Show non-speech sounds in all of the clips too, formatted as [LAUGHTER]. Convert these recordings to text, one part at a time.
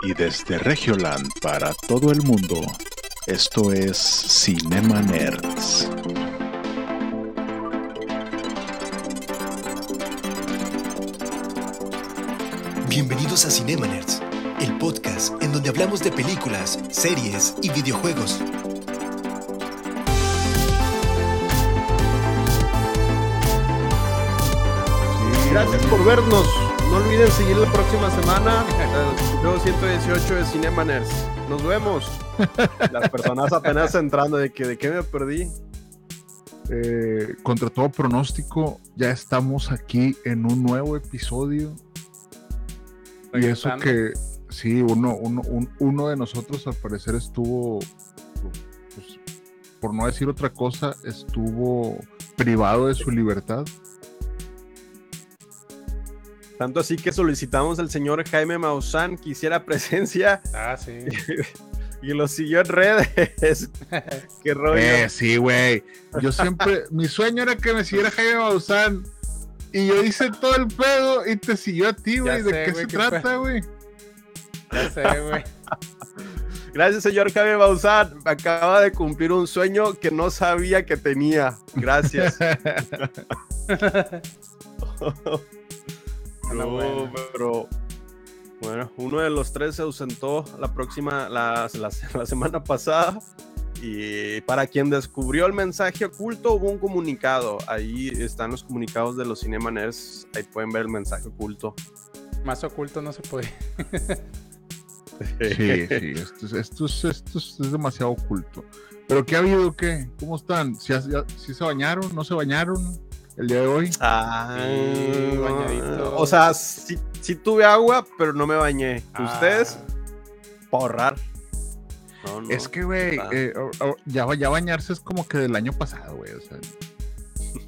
Y desde Regioland para todo el mundo, esto es Cinema Nerds. Bienvenidos a Cinema Nerds, el podcast en donde hablamos de películas, series y videojuegos. Gracias por vernos. No olviden seguir la próxima semana. [LAUGHS] El nuevo 118 de Cinema Nerds. Nos vemos. [LAUGHS] Las personas apenas entrando de que de qué me perdí. Eh, contra todo pronóstico, ya estamos aquí en un nuevo episodio. Y eso que, sí, uno, uno, un- uno de nosotros al parecer estuvo, pues, por no decir otra cosa, estuvo privado de su libertad. Tanto así que solicitamos al señor Jaime Maussan que hiciera presencia Ah, sí. [LAUGHS] y lo siguió en redes. [LAUGHS] qué rollo. Eh, sí, güey. Yo siempre, [LAUGHS] mi sueño era que me siguiera Jaime Maussan. Y yo hice todo el pedo y te siguió a ti, güey. ¿De sé, qué se qué trata, güey? Ya sé, güey. Gracias, señor Jaime Maussan. Acaba de cumplir un sueño que no sabía que tenía. Gracias. No, bueno. pero bueno, uno de los tres se ausentó la próxima, la, la- [LAUGHS] la semana pasada. Y para quien descubrió el mensaje oculto, hubo un comunicado. Ahí están los comunicados de los Cinema Nerds. Ahí pueden ver el mensaje oculto. Más oculto no se puede. Sí, [LAUGHS] sí, esto, es- esto, es, esto es- es demasiado oculto. ¿Pero qué ha habido? ¿Qué? ¿Cómo están? ¿Si, se bañaron? ¿No se bañaron el día de hoy? Ah, Sí, bañadito. o sea, sí, sí tuve agua, pero no me bañé. Ah, ¿Ustedes? Para ahorrar. No, no. Es que, güey, eh, ya, ya bañarse es como que del año pasado, güey. O sea,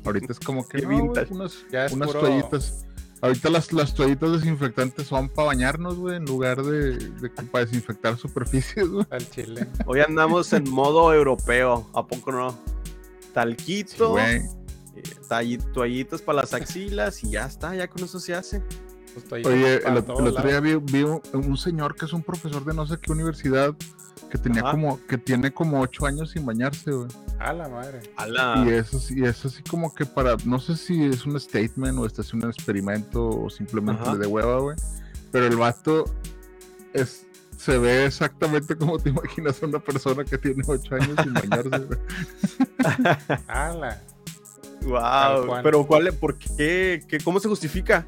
ahorita es como que [LAUGHS] no, unas, Ya es unas puro- toallitas. Ahorita las, las toallitas desinfectantes son para bañarnos, güey, en lugar de, para desinfectar superficies, güey. Al chile. Hoy andamos en modo europeo, ¿a poco no? Sí, Talquito, güey. Eh, toallitas para las axilas y ya está, ya con eso se hace. Pues Oye, el, otro día vi, vi un, un señor que es un profesor de no sé qué universidad que tenía Ajá. como que tiene como ocho años sin bañarse, güey. A la madre. Ala. Y eso sí, es así como que para, no sé si es un statement o este es un experimento o simplemente Ajá. le de hueva, güey. Pero el vato es, se ve exactamente como te imaginas a una persona que tiene ocho años sin bañarse, güey. [LAUGHS] Wow, pero ¿cuál, ¿por qué, qué? ¿Cómo se justifica?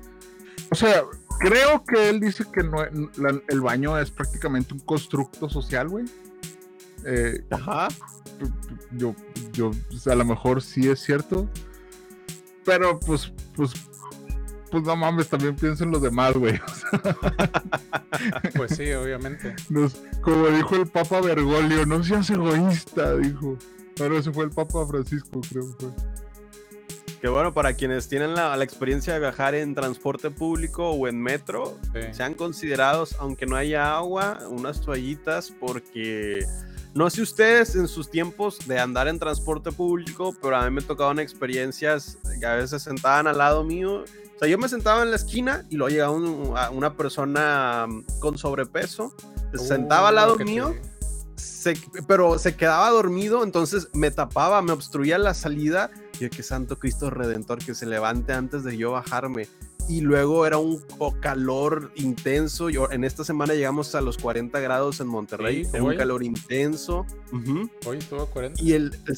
O sea, creo que él dice que no, la- el baño es prácticamente un constructo social, güey. Eh, Ajá. yo, yo, pues, a lo mejor sí es cierto, pero pues, pues, pues no mames, también pienso en los demás, güey. [LAUGHS] O sea, Pues sí, obviamente. nos- como dijo el Papa Bergoglio, no seas egoísta, dijo. Bueno, ese fue el Papa Francisco, creo que fue. Que bueno, para quienes tienen la, la experiencia de viajar en transporte público o en metro, Sí. sean considerados, aunque no haya agua, unas toallitas, porque no sé ustedes en sus tiempos de andar en transporte público, pero a mí me tocaban experiencias que a veces se sentaban al lado mío. O sea, yo me sentaba en la esquina y luego llegaba un- una persona mm, con sobrepeso, se sentaba al Uh, lado te- mío, se- pero se quedaba dormido, entonces me tapaba, me obstruía la salida. Que santo Cristo Redentor, que se levante antes de yo bajarme. Y luego era un calor intenso. Yo, en esta semana llegamos a los 40 grados en Monterrey. Sí, era un calor intenso. Hoy estuvo a 40. Y el, el,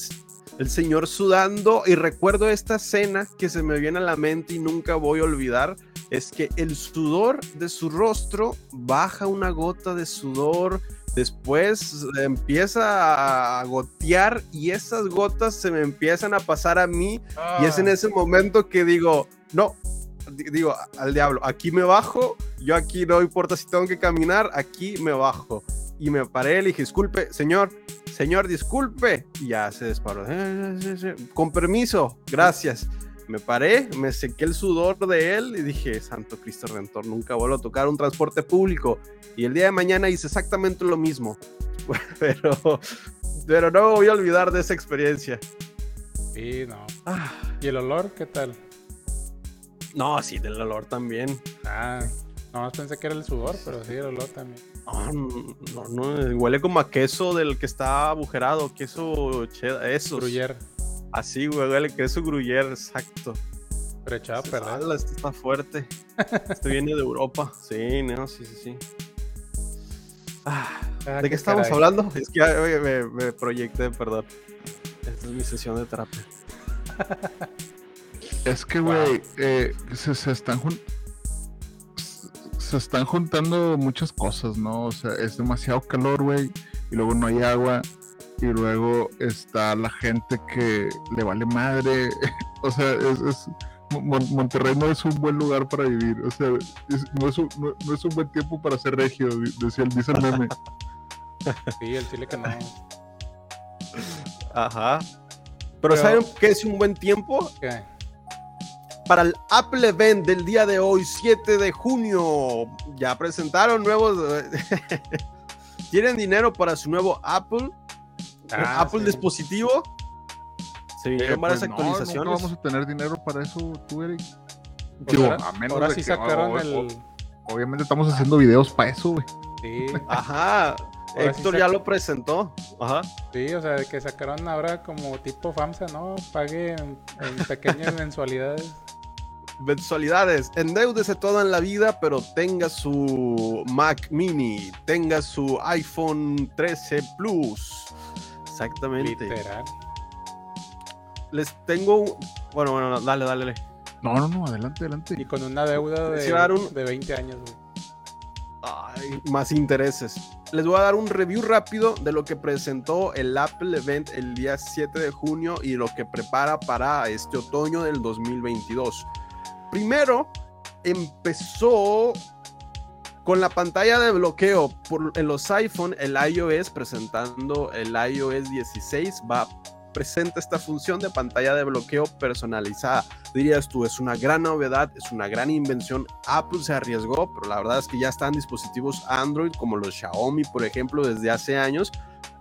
el señor sudando. Y recuerdo esta escena que se me viene a la mente y nunca voy a olvidar. Es que el sudor de su rostro baja una gota de sudor. Después empieza a gotear y esas gotas se me empiezan a pasar a mí. Y es en Ah, ese momento que digo, no, di- digo al diablo, aquí me bajo, yo aquí no importa si tengo que caminar, aquí me bajo. Y me paré, le dije, disculpe, señor, señor, disculpe. Y ya se disparó. "Eh, sí, sí, Con permiso, gracias. Me paré, me sequé el sudor de él y dije, Santo Cristo Redentor, nunca vuelvo a tocar un transporte público. Y el día de mañana hice exactamente lo mismo. [LAUGHS] Pero, pero no me voy a olvidar de esa experiencia. Sí, no. Ah, ¿Y el olor qué tal? no, sí, del olor también. Ah, No, pensé que era el sudor, pero sí, el olor también. Ah, no, no, huele como a queso del que está agujerado, queso cheddar, eso. Gruyere. Así, güey, huele queso gruyere, exacto. Pero echado a perder. "Ala, este está fuerte. Este viene de Europa. [LAUGHS] Sí, no, sí, sí, sí. Ah, Ah, ¿De qué estamos caray. hablando? Es que oye, me, me proyecté, perdón. Esta es mi sesión de terapia. [LAUGHS] Es que, güey, eh, se, se están jun- se están juntando muchas cosas, ¿no? O sea, es demasiado calor, güey, y luego no hay agua, y luego está la gente que le vale madre. [LAUGHS] o sea, es, es- Mon- Monterrey no es un buen lugar para vivir. O sea, es- no, es un, no- no es un buen tiempo para ser regio, decía el, dice el meme. [LAUGHS] Sí, el chile que no. Ajá. Pero, Pero- ¿saben qué es un buen tiempo? ¿Qué? Para el Apple Event del día de hoy, 7 de junio. Ya presentaron nuevos. [LAUGHS] ¿Tienen dinero para su nuevo Apple? Ah, Apple sí. dispositivo. Eh, varias pues no, actualizaciones. nunca vamos a tener dinero para eso, tú, Eric. Pues Digo, ahora, a menos ahora de sí que- sacaron el. Obviamente estamos haciendo videos para eso, güey. Sí, Ajá. sí Héctor ya lo presentó. Ajá. sí, o sea, de que sacaron ahora como tipo FAMSA, ¿no? Pague en, en pequeñas [LAUGHS] mensualidades. Mensualidades. Endeúdese toda en la vida, pero tenga su Mac Mini, tenga su iPhone 13 Plus. Exactamente. Literal. Les tengo. un- Bueno, bueno, no, dale, dale. dale. No, no, no, adelante, adelante. Y con una deuda de, un- de 20 años, güey. Ay, más intereses. Les voy a dar un review rápido de lo que presentó el Apple Event el día 7 de junio y lo que prepara para este otoño del 2022. Primero, empezó con la pantalla de bloqueo por, en los iPhone, el iOS presentando el iOS 16 va presenta esta función de pantalla de bloqueo personalizada. Dirías tú, es una gran novedad, es una gran invención. Apple se arriesgó, pero la verdad es que ya están dispositivos Android como los Xiaomi, por ejemplo, desde hace años.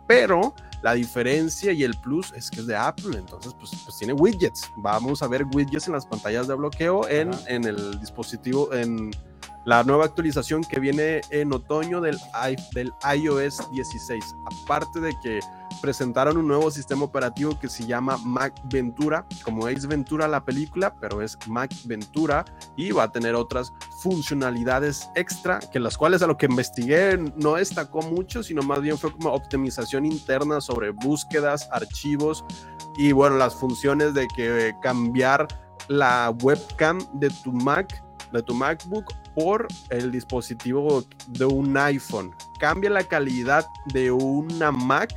Pero la diferencia y el plus es que es de Apple, entonces pues, pues tiene widgets. Vamos a ver widgets en las pantallas de bloqueo en, en el dispositivo, en la nueva actualización que viene en otoño del, iOS 16. Aparte de que presentaron un nuevo sistema operativo que se llama Mac Ventura, como Ace Ventura la película, pero es Mac Ventura y va a tener otras funcionalidades extra, que las cuales a lo que investigué no destacó mucho, sino más bien fue como optimización interna sobre búsquedas, archivos y bueno, las funciones de que cambiar la webcam de tu Mac, de tu MacBook por el dispositivo de un iPhone. Cambia la calidad de una Mac,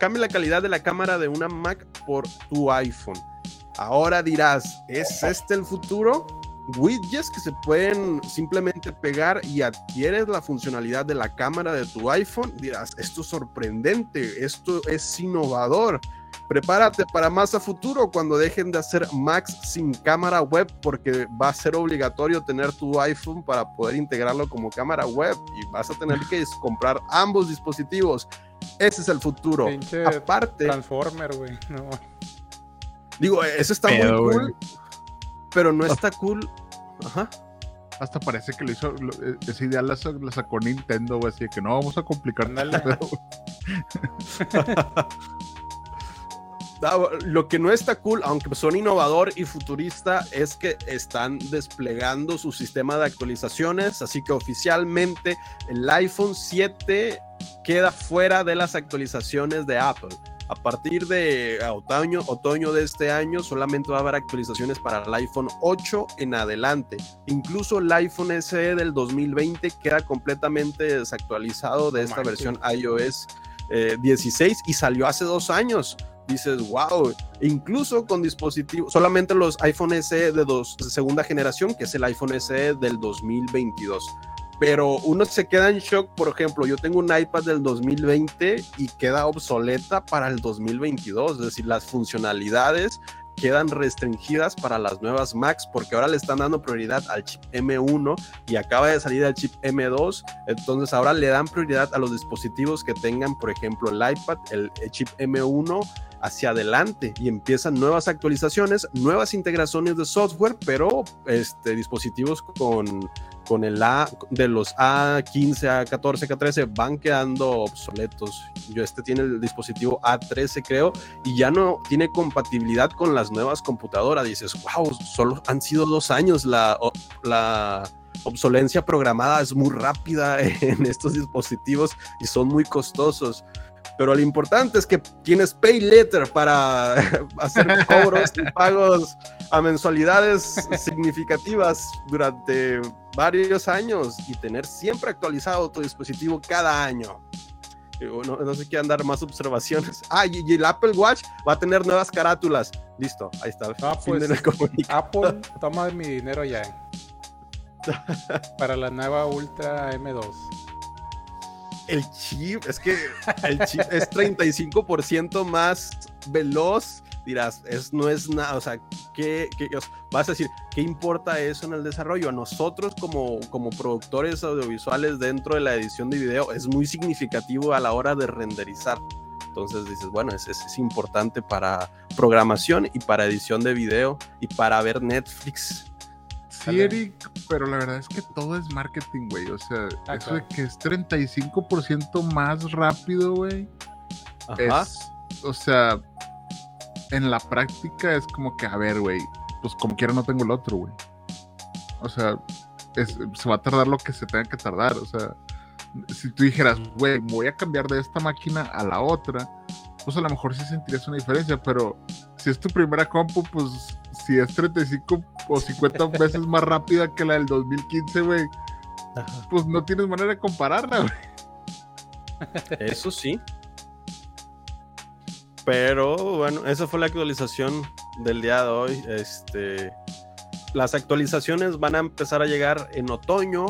cambia la calidad de la cámara de una Mac por tu iPhone. Ahora dirás, ¿es este el futuro? Widgets que se pueden simplemente pegar y adquieres la funcionalidad de la cámara de tu iPhone. Dirás, esto es sorprendente, esto es innovador. Prepárate para más a futuro cuando dejen de hacer Macs sin cámara web porque va a ser obligatorio tener tu iPhone para poder integrarlo como cámara web y vas a tener que comprar ambos dispositivos. Ese es el futuro. Pinche Aparte, Transformer, güey. No. digo, eso está Pedo, muy cool, pero no está cool. Ajá. Hasta parece que lo hizo, lo- eh, esa idea la, la sacó Nintendo, güey, así de que no vamos a complicar Ándale. [LAUGHS] Lo que no está cool, aunque son innovador y futurista, es que están desplegando su sistema de actualizaciones, así que oficialmente el iPhone 7 queda fuera de las actualizaciones de Apple. A partir de otoño, otoño de este año solamente va a haber actualizaciones para el iPhone 8 en adelante. Incluso el iPhone SE del 2020 queda completamente desactualizado de esta versión iOS eh, 16 y salió hace dos años dices, wow, incluso con dispositivos, solamente los iPhone SE de, dos, de segunda generación, que es el iPhone SE del 2022. Pero uno se queda en shock, por ejemplo, yo tengo un iPad del 2020 y queda obsoleta para el 2022, es decir, las funcionalidades quedan restringidas para las nuevas Macs porque ahora le están dando prioridad al chip M1 y acaba de salir el chip M2, entonces ahora le dan prioridad a los dispositivos que tengan, por ejemplo, el iPad, el, chip M1 hacia adelante y empiezan nuevas actualizaciones, nuevas integraciones de software, pero este, dispositivos con con el A, de los A15, A14, A13 van quedando obsoletos. Yo este tiene el dispositivo A13 creo y ya no tiene compatibilidad con las nuevas computadoras. Dices, wow, solo han sido dos años la, la obsolencia programada es muy rápida [LAUGHS] en estos dispositivos y son muy costosos. Pero lo importante es que tienes pay letter para [LAUGHS] hacer cobros y pagos a mensualidades significativas durante varios años y tener siempre actualizado tu dispositivo cada año. No, no sé qué andar más observaciones. [LAUGHS] Ah, y, el Apple Watch va a tener nuevas carátulas. Listo, ahí está. Ah, pues, Apple [LAUGHS] toma mi dinero ya. Para la nueva Ultra M2 el chip, es que el chip es 35% más veloz. Dirás, es, no es nada, o sea, ¿qué, vas a decir, ¿qué importa eso en el desarrollo? A nosotros como, como productores audiovisuales dentro de la edición de video es muy significativo a la hora de renderizar. Entonces dices, bueno, es, es, importante para programación y para edición de video y para ver Netflix Sí, Eric, pero la verdad es que todo es marketing, güey. O sea, ah, eso de que es 35% más rápido, güey. Es, o sea, en la práctica es como que, a ver, güey, pues como quiera no tengo el otro, güey. O sea, se va a tardar lo que se tenga que tardar. O sea, si tú dijeras, güey, voy a cambiar de esta máquina a la otra, pues a lo mejor sí sentirías una diferencia, pero si es tu primera compu, pues si es 35 o 50 veces más rápida que la del 2015, güey, pues no tienes manera de compararla, güey. Eso sí. Pero bueno, esa fue la actualización del día de hoy. Este, las actualizaciones van a empezar a llegar en otoño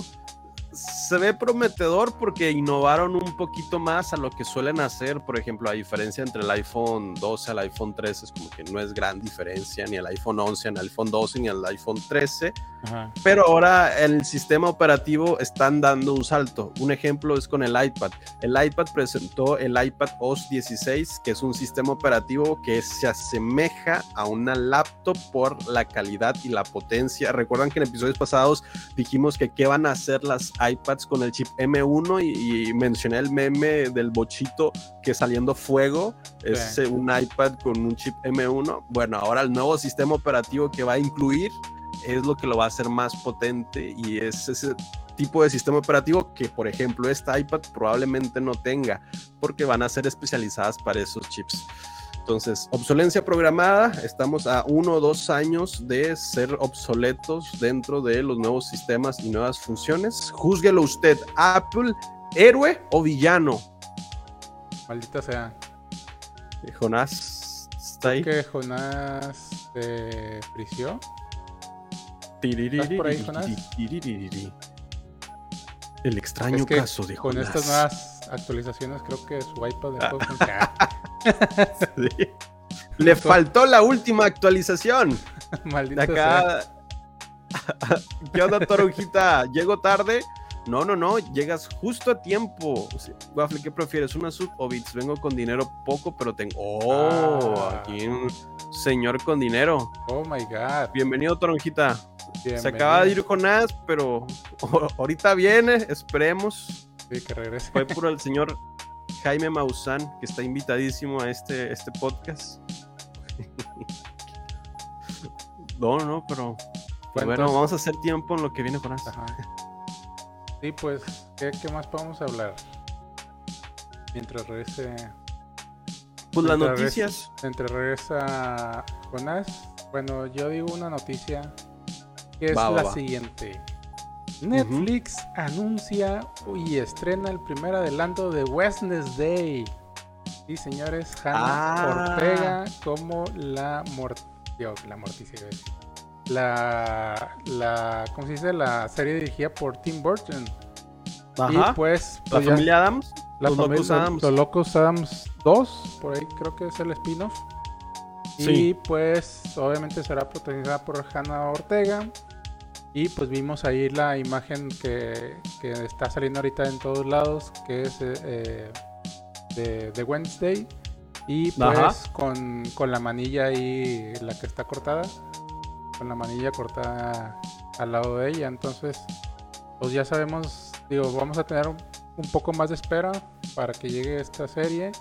se ve prometedor porque innovaron un poquito más a lo que suelen hacer. Por ejemplo, la diferencia entre el iPhone 12 al iPhone 13 es como que no es gran diferencia, ni el iPhone 11 ni el iPhone 12 ni el iPhone 13. Pero ahora el sistema operativo están dando un salto. Un ejemplo es con el iPad. El iPad presentó el iPad OS 16, que es un sistema operativo que se asemeja a una laptop por la calidad y la potencia. Recuerdan que en episodios pasados dijimos que qué van a hacer las iPads con el chip M1 y, mencioné el meme del bochito que saliendo fuego es un iPad con un chip M1. Bueno, ahora el nuevo sistema operativo que va a incluir es lo que lo va a hacer más potente y es ese tipo de sistema operativo que, por ejemplo, esta iPad probablemente no tenga, porque van a ser especializadas para esos chips. Entonces, obsolencia programada, estamos a uno o dos años de ser obsoletos dentro de los nuevos sistemas y nuevas funciones. Júzguelo usted, Apple, héroe o villano. Maldita sea. Jonás está ahí. Que Jonás se frició. El extraño caso de Con estas nuevas actualizaciones creo que su iPad [LAUGHS] Le faltó la última actualización. [LAUGHS] Maldita acá... ¿Qué onda, Torujita? ¿Llego tarde? No, no, no, llegas justo a tiempo. Waffle, ¿qué prefieres? ¿Una sub o bits? Vengo con dinero poco, pero tengo. ¡Oh! Ah. Aquí un señor con dinero. Oh my god. Bienvenido, Toronjita. Se acaba de ir con As, pero [LAUGHS] ahorita viene, esperemos. Sí, que regrese. Fue [LAUGHS] por el señor Jaime Maussan, que está invitadísimo a este, este podcast. [LAUGHS] no, no, pero pues bueno, vamos a hacer tiempo en lo que viene con As. Sí, pues, ¿qué, más podemos hablar? Mientras regrese. Pues las noticias. mientras regresa Jonás. Bueno, yo digo una noticia es la siguiente. Netflix anuncia y estrena el primer adelanto de Wednesday. Y señores, Hannah ah. Ortega como la la morticia la la ¿cómo se dice? la serie dirigida por Tim Burton. Y pues, la pues familia Adams, los Locos Adams. Los Locos Adams 2, por ahí creo que es el spin-off. Y pues obviamente será protagonizada por Hannah Ortega. Y pues vimos ahí la imagen que, está saliendo ahorita en todos lados, que es eh, de, Wednesday. Y pues con, la manilla ahí, la que está cortada, con la manilla cortada al lado de ella. Entonces, pues ya sabemos, digo, vamos a tener un, poco más de espera para que llegue esta serie,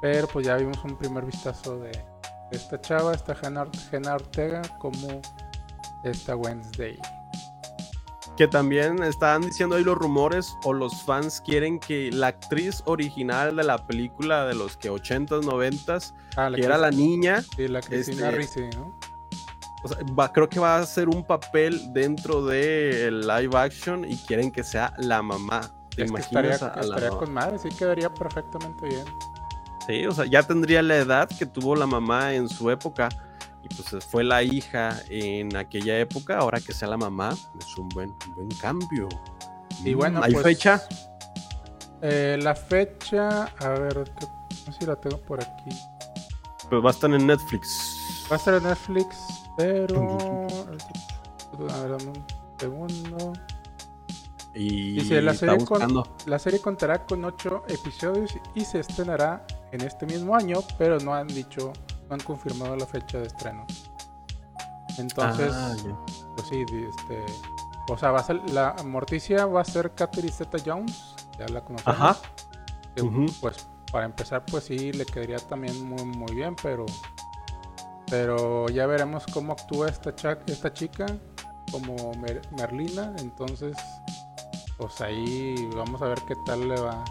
pero pues ya vimos un primer vistazo de, esta chava, esta Jenna Ortega, como esta Wednesday. Que también estaban diciendo ahí los rumores o los fans quieren que la actriz original de la película de los que 80s, 90s, ah, que era la niña. Sí, la Cristina este, ¿no? creo que va a ser un papel dentro del live action y quieren que sea la mamá. ¿Te imaginas estaría, con madre, sí quedaría perfectamente bien. Sí, o sea, ya tendría la edad que tuvo la mamá en su época y pues fue la hija en aquella época, ahora que sea la mamá, es un buen, buen cambio. Y bueno, ¿hay pues, fecha? Eh, la fecha, a ver, no sé si la tengo por aquí. Pues va a estar en Netflix. Va a estar en Netflix, pero. a ver, un segundo. Y Dice, la serie, la serie contará con ocho episodios y se estrenará en este mismo año, pero no han dicho han confirmado la fecha de estreno. Entonces, ah, pues sí, este, o sea, va a ser, la Morticia va a ser Catherine Zeta Jones, ya la conocemos. Ajá. Pues para empezar, pues sí, le quedaría también muy, muy bien, pero, pero ya veremos cómo actúa esta, esta chica como Merlina, entonces, pues ahí vamos a ver qué tal le va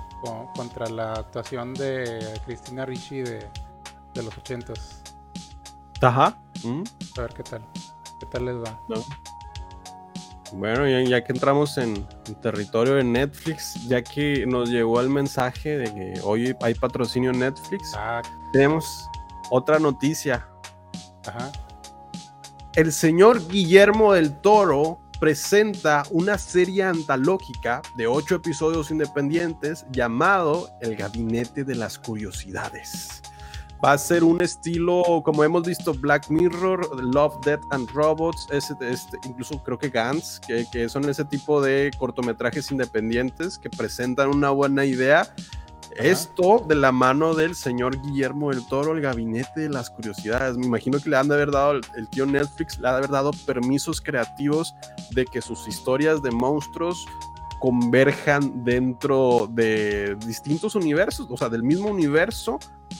contra la actuación de Cristina Ricci de de los ochentas. Ajá. Mm. A ver qué tal. ¿Qué tal les va? Bueno, ya, que entramos en, territorio de Netflix, ya que nos llegó el mensaje de que hoy hay patrocinio Netflix, ah. tenemos otra noticia. Ajá. El señor Guillermo del Toro presenta una serie antológica de ocho episodios independientes llamado El Gabinete de las Curiosidades. Va a ser un estilo, como hemos visto, Black Mirror, Love, Death and Robots, este, incluso creo que Gantz, que, son ese tipo de cortometrajes independientes que presentan una buena idea. Esto de la mano del señor Guillermo del Toro, el gabinete de las curiosidades. Me imagino que le han de haber dado, el, tío Netflix le ha de haber dado permisos creativos de que sus historias de monstruos converjan dentro de distintos universos, o sea, del mismo universo,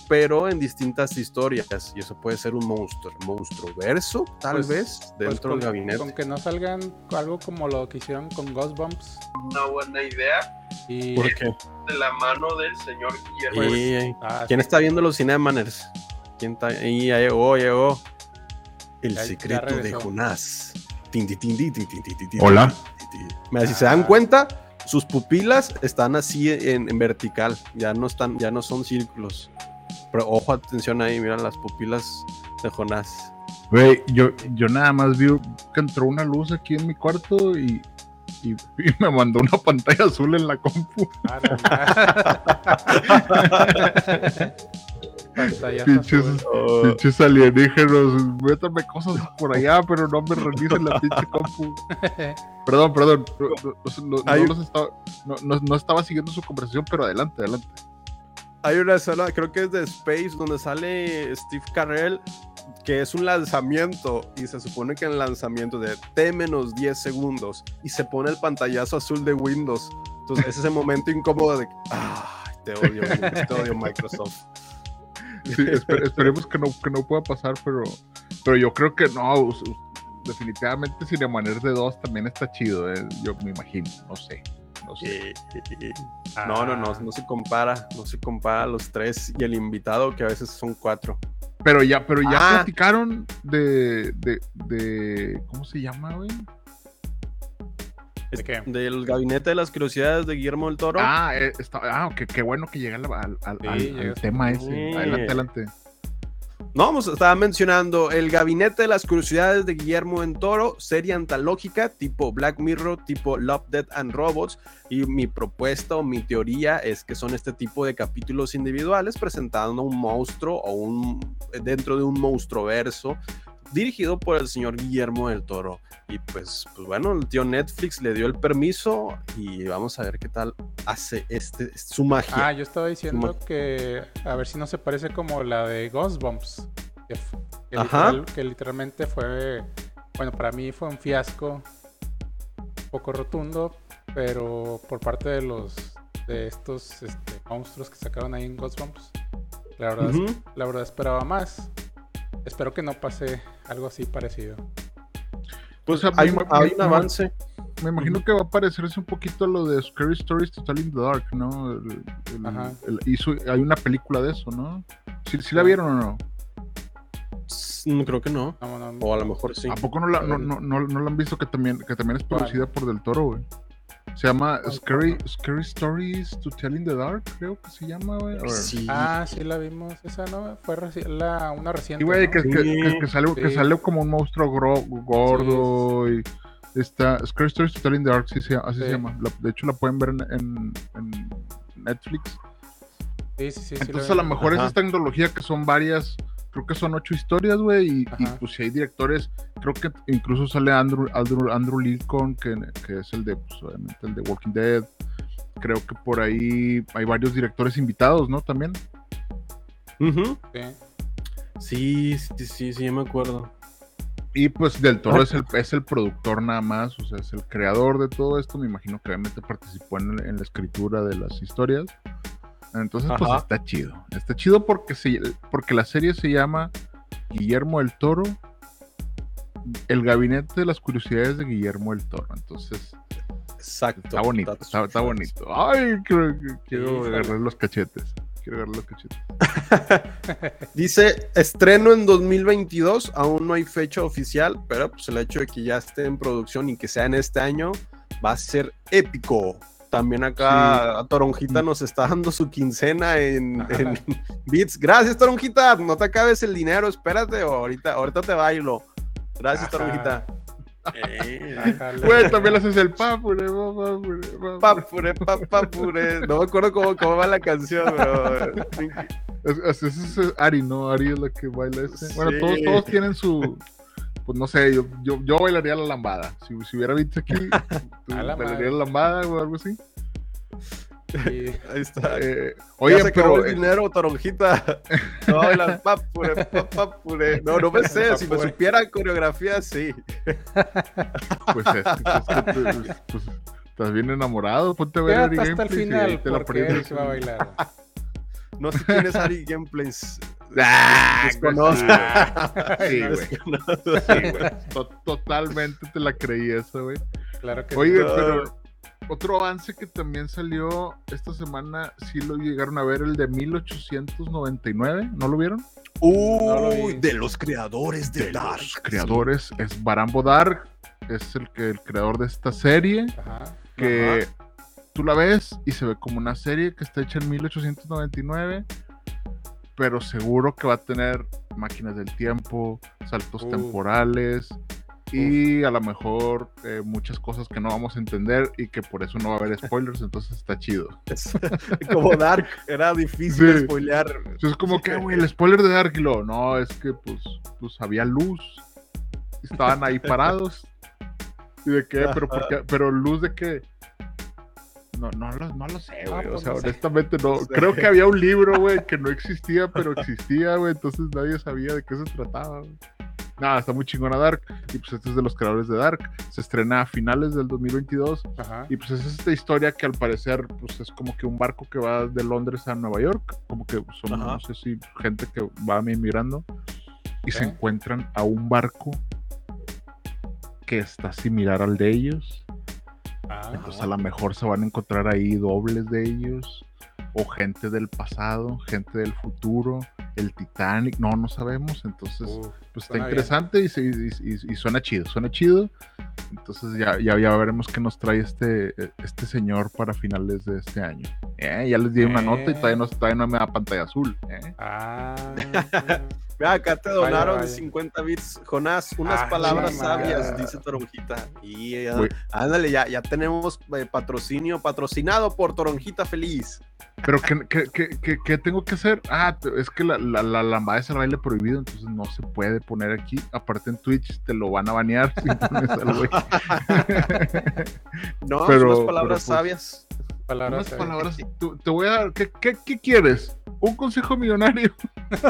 pero en distintas historias. Y eso puede ser un monstruo, monstruo verso, tal pues, vez, pues dentro del gabinete. Con que no salgan algo como lo que hicieron con Ghostbumps. Una buena idea. Y ¿Por qué? De la mano del señor Guillermo. Ah, ¿Quién está viendo los Cinemaners? ¿Quién está ahí? Ya llegó, llegó. El secreto de Jonás. Hola. Si se dan cuenta, sus pupilas están así en, vertical, ya no están, ya no son círculos. Pero ojo, atención ahí, mira las pupilas de Jonás. Güey, yo, yo nada más vi que entró una luz aquí en mi cuarto y, y, me mandó una pantalla azul en la compu. oh. [LAUGHS] pinches alienígenas, métanme cosas por allá, pero no me revisen la pinche compu. [LAUGHS] Perdón, perdón, no, no, estaba siguiendo su conversación, pero adelante, adelante. Hay una escena, creo que es de Space, donde sale Steve Carell, que es un lanzamiento, y se supone que en el lanzamiento de T menos 10 segundos, y se pone el pantallazo azul de Windows. Entonces, es ese momento incómodo de, ay, te odio, te odio [LAUGHS] Microsoft. Sí, esperemos que no, que no pueda pasar, pero, pero yo creo que no. Definitivamente Cinemaner de dos también está chido, eh, yo me imagino, no sé. No, sé. no, no, no, no se compara, no se compara los tres y el invitado que a veces son cuatro. Pero ya, pero ya ah. platicaron de, de, de, ¿cómo se llama, güey? ¿De qué? Del gabinete de las curiosidades de Guillermo del Toro. Ah, eh, ah qué bueno que llega al, al, tema ese. Adelante, adelante. No, vamos, estaba mencionando el gabinete de las curiosidades de Guillermo del Toro, serie antológica tipo Black Mirror, tipo Love, Death and Robots. Y mi propuesta o mi teoría es que son este tipo de capítulos individuales presentando un monstruo o un dentro de un monstruo verso dirigido por el señor Guillermo del Toro. Y pues, pues bueno, el tío Netflix le dio el permiso y vamos a ver qué tal hace este su magia. Ah, yo estaba diciendo que a ver si no se parece como la de Ghostbumps. Que, que literalmente fue, bueno, para mí fue un fiasco un poco rotundo, pero por parte de los de estos este, monstruos que sacaron ahí en Ghostbumps, la verdad, la verdad esperaba más. Espero que no pase algo así parecido. Pues hay, un avance. Me imagino que va a parecerse un poquito a lo de Scary Stories to Tell in the Dark, ¿no? hizo, hay una película de eso, ¿no? ¿Sí, la vieron o no? creo que no. o a lo mejor sí. ¿A poco no la, no, no, no, han visto que también, que también es producida por Del Toro, güey? Se llama Scary, Scary Stories to Tell in the Dark, creo que se llama, güey. Ah, sí la vimos. Esa no fue la, una reciente. Sí, güey, que, que, sale, que sale como un monstruo gordo y está Scary Stories to Tell in the Dark, sí, así se llama. de hecho, la pueden ver en, en, Netflix. Sí, sí, sí. Entonces, a lo mejor es esta tecnología que son varias creo que son ocho historias, güey, y, pues si hay directores, creo que incluso sale Andrew, Andrew, Andrew Lincoln, que, que, es el de, pues, obviamente, el de Walking Dead. Creo que por ahí hay varios directores invitados, ¿no? También. sí. sí, sí, sí, me acuerdo. Y pues Del Toro es el, es el productor nada más, o sea, es el creador de todo esto. Me imagino que obviamente participó en, en la escritura de las historias. Entonces, pues está chido. Está chido porque, se, porque la serie se llama Guillermo el Toro, el gabinete de las curiosidades de Guillermo el Toro. Entonces, Exacto. Está bonito, está, bonito. Ay, quiero, quiero agarrar los cachetes. Quiero agarrar los cachetes. [LAUGHS] Dice, estreno en 2022, aún no hay fecha oficial, pero pues el hecho de que ya esté en producción y que sea en este año va a ser épico. También acá Toronjita mm. nos está dando su quincena en, [LAUGHS] bits. Gracias, Toronjita. No te acabes el dinero, espérate. ahorita, ahorita te bailo. Gracias, Toronjita. Güey, también le haces el papure, papure, papure. No me acuerdo cómo, cómo va la canción, pero. Es, es, es, Ari, ¿no? Ari es la que baila este. Bueno, todos, todos tienen su, pues no sé, yo, yo, yo bailaría la lambada. Si, si hubiera visto aquí, [LAUGHS] bailaría la lambada o algo así. ahí está. Eh, oye, pero. El dinero, toronjita. [LAUGHS] No, las papure, papure. No, no me sé. Si me supiera coreografía, sí. Pues es, que, pues, pues, estás bien enamorado. Ponte a ver el hasta el final, te la se va a bailar. No sé quién es Ari Gameplays. Ah, desconozco. [LAUGHS] Sí, güey. Totalmente te la creí eso, güey. Claro que Oye, pero otro avance que también salió esta semana, sí lo llegaron a ver, el de 1899, ¿no lo vieron? Uy, de los creadores de, Dark. Los creadores es Barambo Dark, es el que el creador de esta serie, que tú la ves y se ve como una serie que está hecha en 1899 pero seguro que va a tener máquinas del tiempo, saltos temporales y a lo mejor eh, muchas cosas que no vamos a entender y que por eso no va a haber spoilers, entonces está chido. [LAUGHS] como Dark, era difícil spoilear. Es como [LAUGHS] que, güey, el spoiler de Dark y lo, no, es que pues, pues había luz, estaban ahí parados. ¿Y de qué? Pero, pero luz de qué? No, no, lo, no lo sé, güey. o pues, sea, honestamente no. [LAUGHS] Creo que había un libro, güey, que no existía, pero existía, güey. Entonces nadie sabía de qué se trataba. Nada, está muy chingona Dark. Y pues este es de los creadores de Dark. Se estrena a finales del 2022. Y pues es esta historia que al parecer pues es como que un barco que va de Londres a Nueva York. Como que son, no sé si gente que va inmigrando. Y se encuentran a un barco que está similar al de ellos Ah, Entonces a lo mejor se van a encontrar ahí dobles de ellos o gente del pasado, gente del futuro, el Titanic, no, no sabemos. Entonces, pues está interesante y, suena chido, suena chido. Entonces ya, ya, ya veremos qué nos trae este, este señor para finales de este año. Eh, ya les di una nota y todavía no, todavía no me da pantalla azul. Eh. Ah. [LAUGHS] acá te donaron 50 bits, Jonás, unas ah, palabras sabias, dice Toronjita. Y eh, ándale, ya, ya tenemos eh, patrocinio, patrocinado por Toronjita Feliz. Pero ¿qué, qué, qué, tengo que hacer? Ah, es que la, la, la lambada es el baile prohibido, entonces no se puede poner aquí. Aparte en Twitch te lo van a banear [LAUGHS] [LAUGHS] no, pero, unas palabras pues, sabias. Palabras, palabras. Te, voy a dar. ¿qué, qué, quieres? ¿Un consejo millonario? [LAUGHS]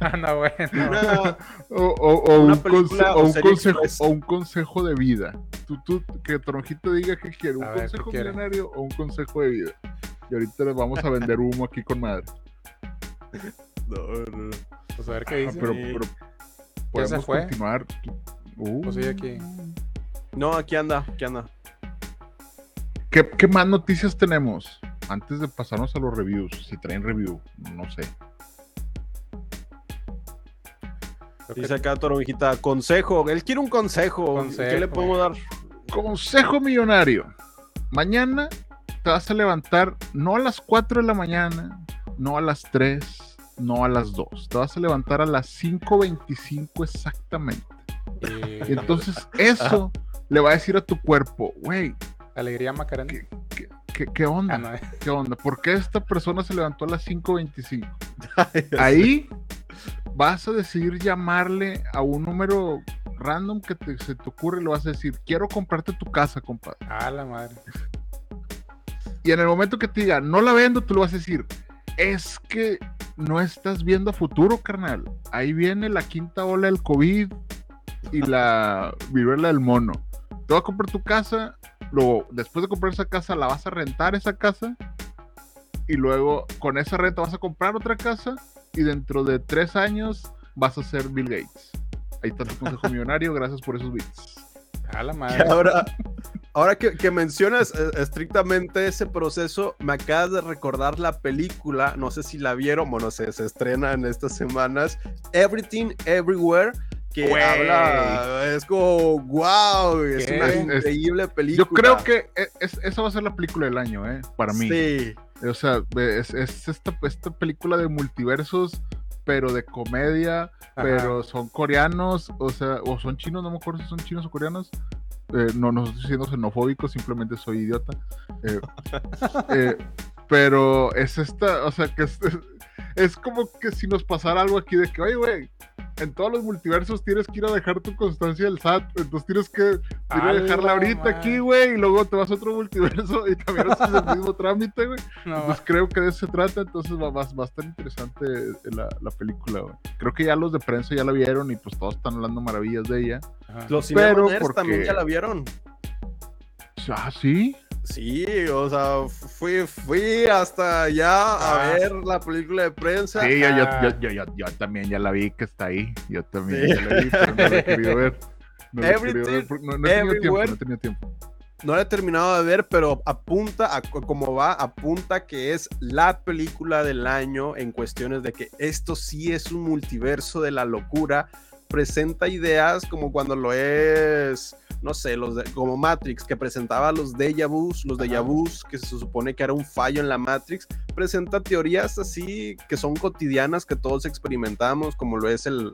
ah, no, bueno. o, un, consejo, o un consejo de vida. Tú, tú, que Tronjito diga que quiere, un consejo millonario o un consejo de vida. Y ahorita les vamos a vender humo aquí con madre. No, no. Pues a ver qué ah, dice. pero, pero podemos continuar. Uh. Pues aquí. No, aquí anda, aquí anda. ¿Qué, más noticias tenemos? Antes de pasarnos a los reviews, si traen review, no sé. Dice acá Torovijita, consejo. Él quiere un consejo. ¿Qué le podemos dar? Consejo millonario. Mañana te vas a levantar no a las 4 de la mañana, no a las 3, no a las 2. Te vas a levantar a las 5.25 exactamente. Eh, y entonces [LAUGHS] eso le va a decir a tu cuerpo, güey, Alegría Macarena. ¿Qué, onda? Ah, ¿Qué onda? ¿Por qué esta persona se levantó a las 5.25? [LAUGHS] Ahí vas a decidir llamarle a un número random que se te ocurre y le vas a decir, quiero comprarte tu casa, compadre. Ah, la madre. Y en el momento que te diga, no la vendo, tú le vas a decir, es que no estás viendo a futuro, carnal. Ahí viene la quinta ola del COVID y la [LAUGHS] viruela del mono. Te vas a comprar tu casa Luego, después de comprar esa casa, la vas a rentar esa casa. Y luego, con esa renta vas a comprar otra casa. Y dentro de tres años vas a ser Bill Gates. Ahí está tu consejo [LAUGHS] millonario. Gracias por esos bits. A la [LAUGHS] madre. Ahora, ahora que, mencionas eh, estrictamente ese proceso, me acabas de recordar la película. No sé si la vieron. Bueno, se, se estrena en estas semanas. Everything Everywhere que habla, es como, wow, es una increíble película. Yo creo que e, esa va a ser la película del año, ¿eh? Para mí. Sí. O sea, es, esta, esta película de multiversos, pero de comedia, pero son coreanos, o sea, o son chinos, no me acuerdo si son chinos o coreanos. Eh, no, no estoy siendo xenofóbico, simplemente soy idiota. Eh, eh, pero es esta, o sea, que es, es como que si nos pasara algo aquí de que, oye, güey, en todos los multiversos tienes que ir a dejar tu constancia del SAT. Entonces tienes que ir a dejarla ahorita aquí, güey, y luego te vas a otro multiverso y también haces el mismo trámite, güey. pues creo que de eso se trata. Entonces va, va, a estar interesante la, la película, güey. Creo que ya los de prensa ya la vieron y pues todos están hablando maravillas de ella. Los Pero porque... también ya la vieron. Ah, sí. Sí, o sea, fui, fui hasta allá a ah. ver la película de prensa. Sí, yo, yo, yo, yo, también ya la vi que está ahí. Yo también ya la vi, pero no la he querido ver. No, he tenido tiempo, no he tenido tiempo. No la he terminado de ver, pero apunta a cómo va, apunta que es la película del año en cuestiones de que esto sí es un multiverso de la locura. Presenta ideas como cuando lo es no sé, los de, como Matrix, que presentaba los déjà vus, los déjà vus, que se supone que era un fallo en la Matrix, presenta teorías así que son cotidianas, que todos experimentamos, como lo es el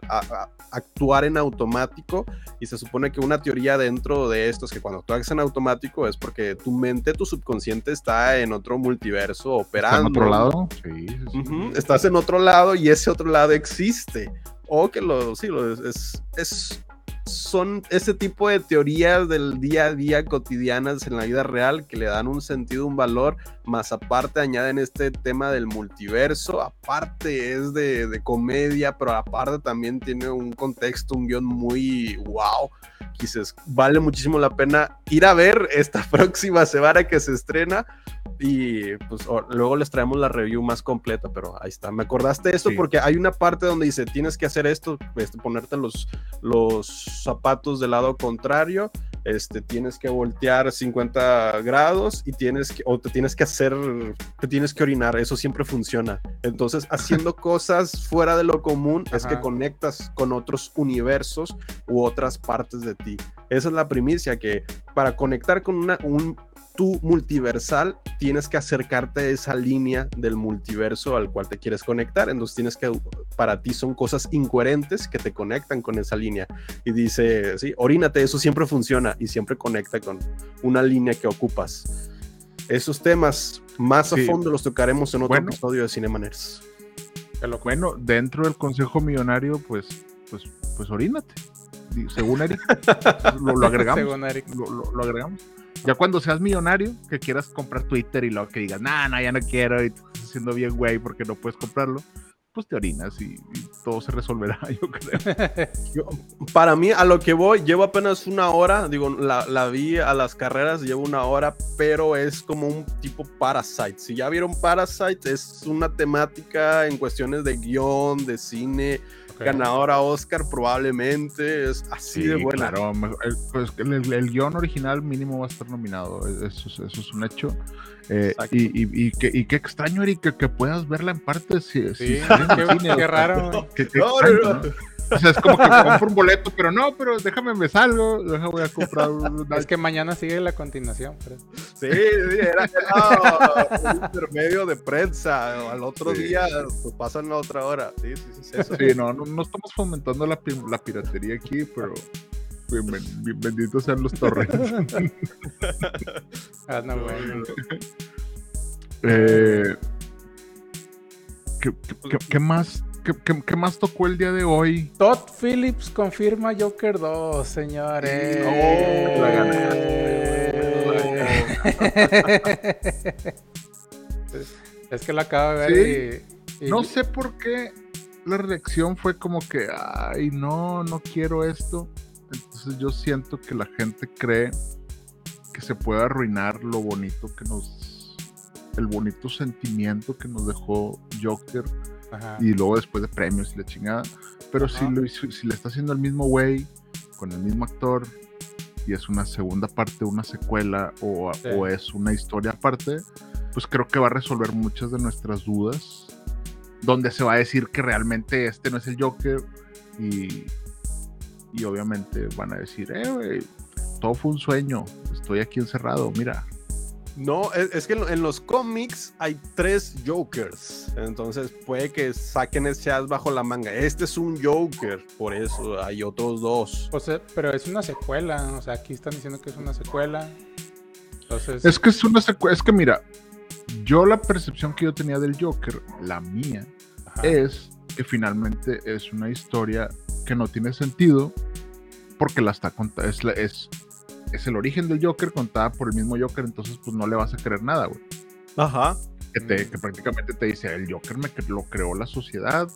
actuar en automático, y se supone que una teoría dentro de esto es que cuando tú haces en automático es porque tu mente, tu subconsciente está en otro multiverso operando. ¿Está en otro lado? Sí, Estás en otro lado y ese otro lado existe. O que lo, sí, lo, es, es son ese tipo de teorías del día a día cotidianas en la vida real que le dan un sentido, un valor, más aparte añaden este tema del multiverso, aparte es de, comedia, pero aparte también tiene un contexto, un guion muy wow. Quizás vale muchísimo la pena ir a ver esta [LAUGHS] próxima semana que se estrena y pues luego les traemos la review más completa, pero ahí está. Me acordaste de esto porque hay una parte donde dice tienes que hacer esto, este, ponerte los, los zapatos del lado contrario, este, tienes que voltear 50 grados y tienes que, o te tienes que hacer, te tienes que orinar, eso siempre funciona. Entonces, haciendo [LAUGHS] cosas fuera de lo común es que conectas con otros universos u otras partes de ti. Esa es la primicia, que para conectar con una, un, tú multiversal tienes que acercarte a esa línea del multiverso al cual te quieres conectar. Entonces tienes que, para ti son cosas incoherentes que te conectan con esa línea. Y dice, sí, orínate, eso siempre funciona y siempre conecta con una línea que ocupas. Esos temas más a fondo los tocaremos en otro episodio de Cinemaners. Bueno, dentro del consejo millonario, pues, pues, pues orínate. Según Eric, [LAUGHS] lo, agregamos. Según Eric. lo agregamos. Ya cuando seas millonario, que quieras comprar Twitter y luego que digas, nah, no, ya no quiero, y te estás haciendo bien, güey, porque no puedes comprarlo, pues te orinas y, todo se resolverá, [LAUGHS] yo creo. para mí, a lo que voy, llevo apenas una hora, digo, la, la, vi a las carreras, llevo una hora, pero es como un tipo Parasite. Si ya vieron Parasite, es una temática en cuestiones de guion, de cine, ganadora Oscar probablemente, es así de buena. Claro, el, pues, el, guion original mínimo va a estar nominado, eso, eso es un hecho. Eh, y, y, qué, y, qué, extraño, Eric, que, puedas verla en parte. Si, sí, qué, qué, raro. O sea, es como que compro un boleto, pero no, pero déjame me salgo, déjame voy a comprar un... [LAUGHS] Es que mañana sigue la continuación. Pero... Sí, sí, era, era un intermedio de prensa. Al otro día pues, pasan la otra hora. Sí, sí, sí. Eso. Sí, no, no, no estamos fomentando la, la piratería aquí, pero benditos sean los torres. [LAUGHS] ah, no, bueno. eh, ¿qué, qué, qué, más ¿Qué, más tocó el día de hoy? Todd Phillips confirma Joker 2, señores. Oh, es que lo acabo de ver y, No sé por qué la reacción fue como que, ay, no, no quiero esto. Entonces yo siento que la gente cree que se puede arruinar lo bonito que nos... El bonito sentimiento que nos dejó Joker y luego después de premios y la chingada. Pero si, lo, si le está haciendo el mismo güey, con el mismo actor, y es una segunda parte, una secuela, o, o, es una historia aparte, pues creo que va a resolver muchas de nuestras dudas. Donde se va a decir que realmente este no es el Joker, y, y obviamente van a decir, eh, todo fue un sueño, estoy aquí encerrado, mira, no, es, que en, los cómics hay tres Jokers. Entonces puede que saquen ese as bajo la manga. Este es un Joker, por eso hay otros dos. O sea, pero es una secuela. O sea, aquí están diciendo que es una secuela. Entonces... Es que es una secuela. Es que mira, yo la percepción que yo tenía del Joker, la mía, es que finalmente es una historia que no tiene sentido porque la está contando. Es, es es el origen del Joker contada por el mismo Joker, entonces pues no le vas a creer nada, güey. Ajá. Que, te, que prácticamente te dice, el Joker me lo creó la sociedad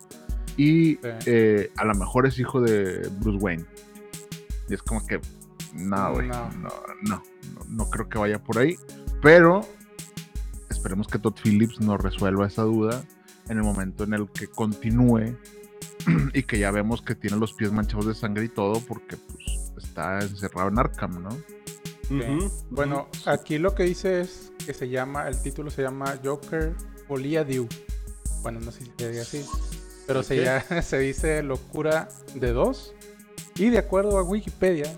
y eh, a lo mejor es hijo de Bruce Wayne. Y es como que, no, güey, no. No, no, creo que vaya por ahí, pero esperemos que Todd Phillips nos resuelva esa duda en el momento en el que continúe [CLEARS THROAT] y que ya vemos que tiene los pies manchados de sangre y todo, porque pues está encerrado en Arkham, ¿no? Bueno, aquí lo que dice es que se llama, el título se llama Joker Folia Dew. Bueno, no sé si se dice así, pero se, [LAUGHS] se dice Locura de Dos. Y de acuerdo a Wikipedia,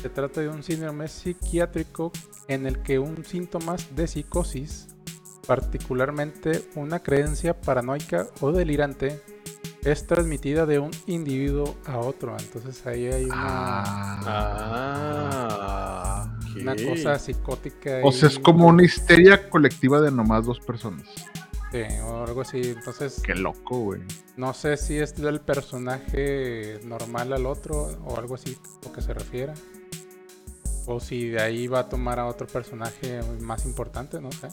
se trata de un síndrome psiquiátrico en el que un síntoma de psicosis, particularmente una creencia paranoica o delirante, es transmitida de un individuo a otro. Entonces ahí hay una, ah, una cosa psicótica. O sea, es como una histeria colectiva de nomás dos personas. Sí, o algo así. Entonces. Qué loco, güey. No sé si es del personaje normal al otro o algo así o que se refiera. O si de ahí va a tomar a otro personaje más importante, no sé.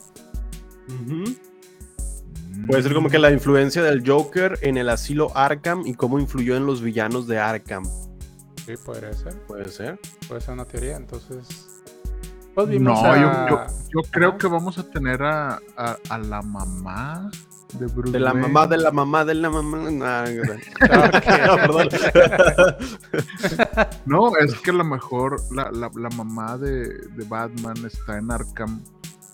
Puede ser como que la influencia del Joker en el asilo Arkham y cómo influyó en los villanos de Arkham. Sí, podría ser. Puede ser. Puede ser una teoría, entonces. Pues no, yo, creo que vamos a tener a, la mamá de Bruce De la mamá, de la mamá, de la mamá. no, [LAUGHS] es que a lo mejor la, mamá de, de Batman está en Arkham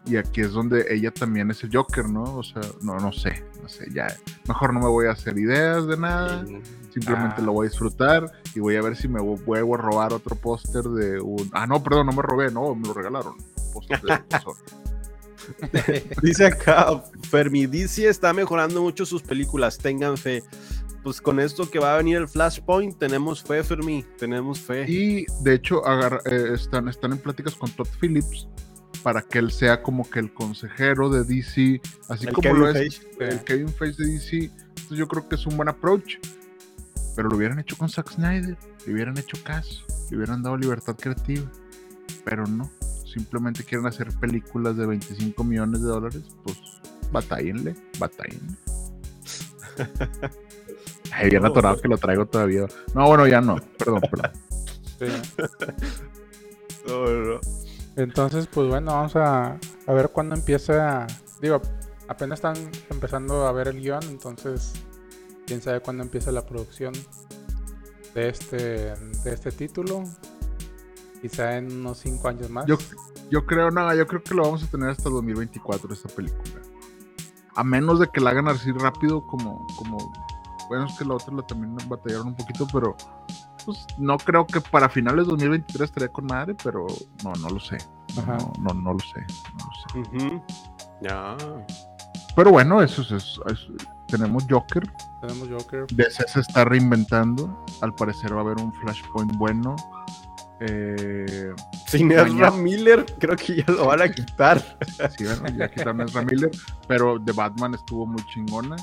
y aquí es donde ella también es el Joker, ¿no? O sea, no, no sé, no sé, ya, mejor no me voy a hacer ideas de nada, simplemente ah. lo voy a disfrutar y voy a ver si me vuelvo a robar otro póster de un... Ah, no, perdón, no me robé, no, me lo regalaron. [LAUGHS] [LAUGHS] Dice acá, Fermi, DC está mejorando mucho sus películas, tengan fe pues con esto que va a venir el Flashpoint, tenemos fe, Fermi, tenemos fe. Y de hecho, eh, están, están en pláticas con Todd Phillips para que él sea como que el consejero de DC, así como lo es el Kevin Feige de DC. Entonces yo creo que es un buen approach, pero lo hubieran hecho con Zack Snyder, le hubieran hecho caso, le hubieran dado libertad creativa, pero no, simplemente quieren hacer películas de 25 millones de dólares, pues batállenle, batállenle. [LAUGHS] Ay, bien atorado que lo traigo todavía. No, bueno, ya no. Perdón, perdón. [LAUGHS] Entonces, pues bueno, vamos a, a ver cuándo empieza. Digo, apenas están empezando a ver el guion, entonces quién sabe cuándo empieza la producción de este, de este título. Quizá en unos 5 años más. Yo, yo creo, nada, yo creo que lo vamos a tener hasta 2024 esta película. A menos de que la hagan así rápido como, como bueno, es que la otra la también batallaron un poquito, pero pues no creo que para finales de 2023 estaría con madre, pero no, no lo sé. No, no, no, lo sé. No lo sé. Ya. Pero bueno, eso es, tenemos Joker. Tenemos Joker. DC se está reinventando. Al parecer va a haber un Flashpoint bueno. Eh, Sin Ezra Miller, creo que ya lo van a quitar. Sí, bueno, ya quitaron a Ezra Miller, pero de Batman estuvo muy chingona.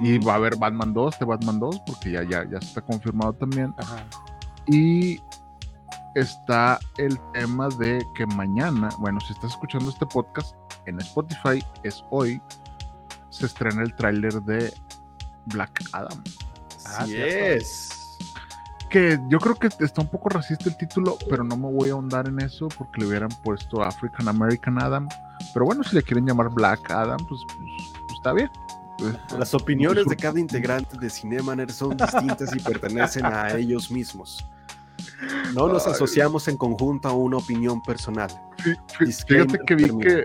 Y va a haber Batman 2, de Batman 2, porque ya, ya, ya está confirmado también. Y está el tema de que mañana, bueno, si estás escuchando este podcast en Spotify, es hoy, se estrena el tráiler de Black Adam. Así es. Que yo creo que está un poco racista el título, pero no me voy a ahondar en eso porque le hubieran puesto African American Adam. Pero bueno, si le quieren llamar Black Adam, pues, pues, pues está bien. Las opiniones de cada integrante de Cinemaner son distintas y pertenecen a [LAUGHS] ellos mismos. No nos asociamos en conjunto a una opinión personal. Fíjate que vi que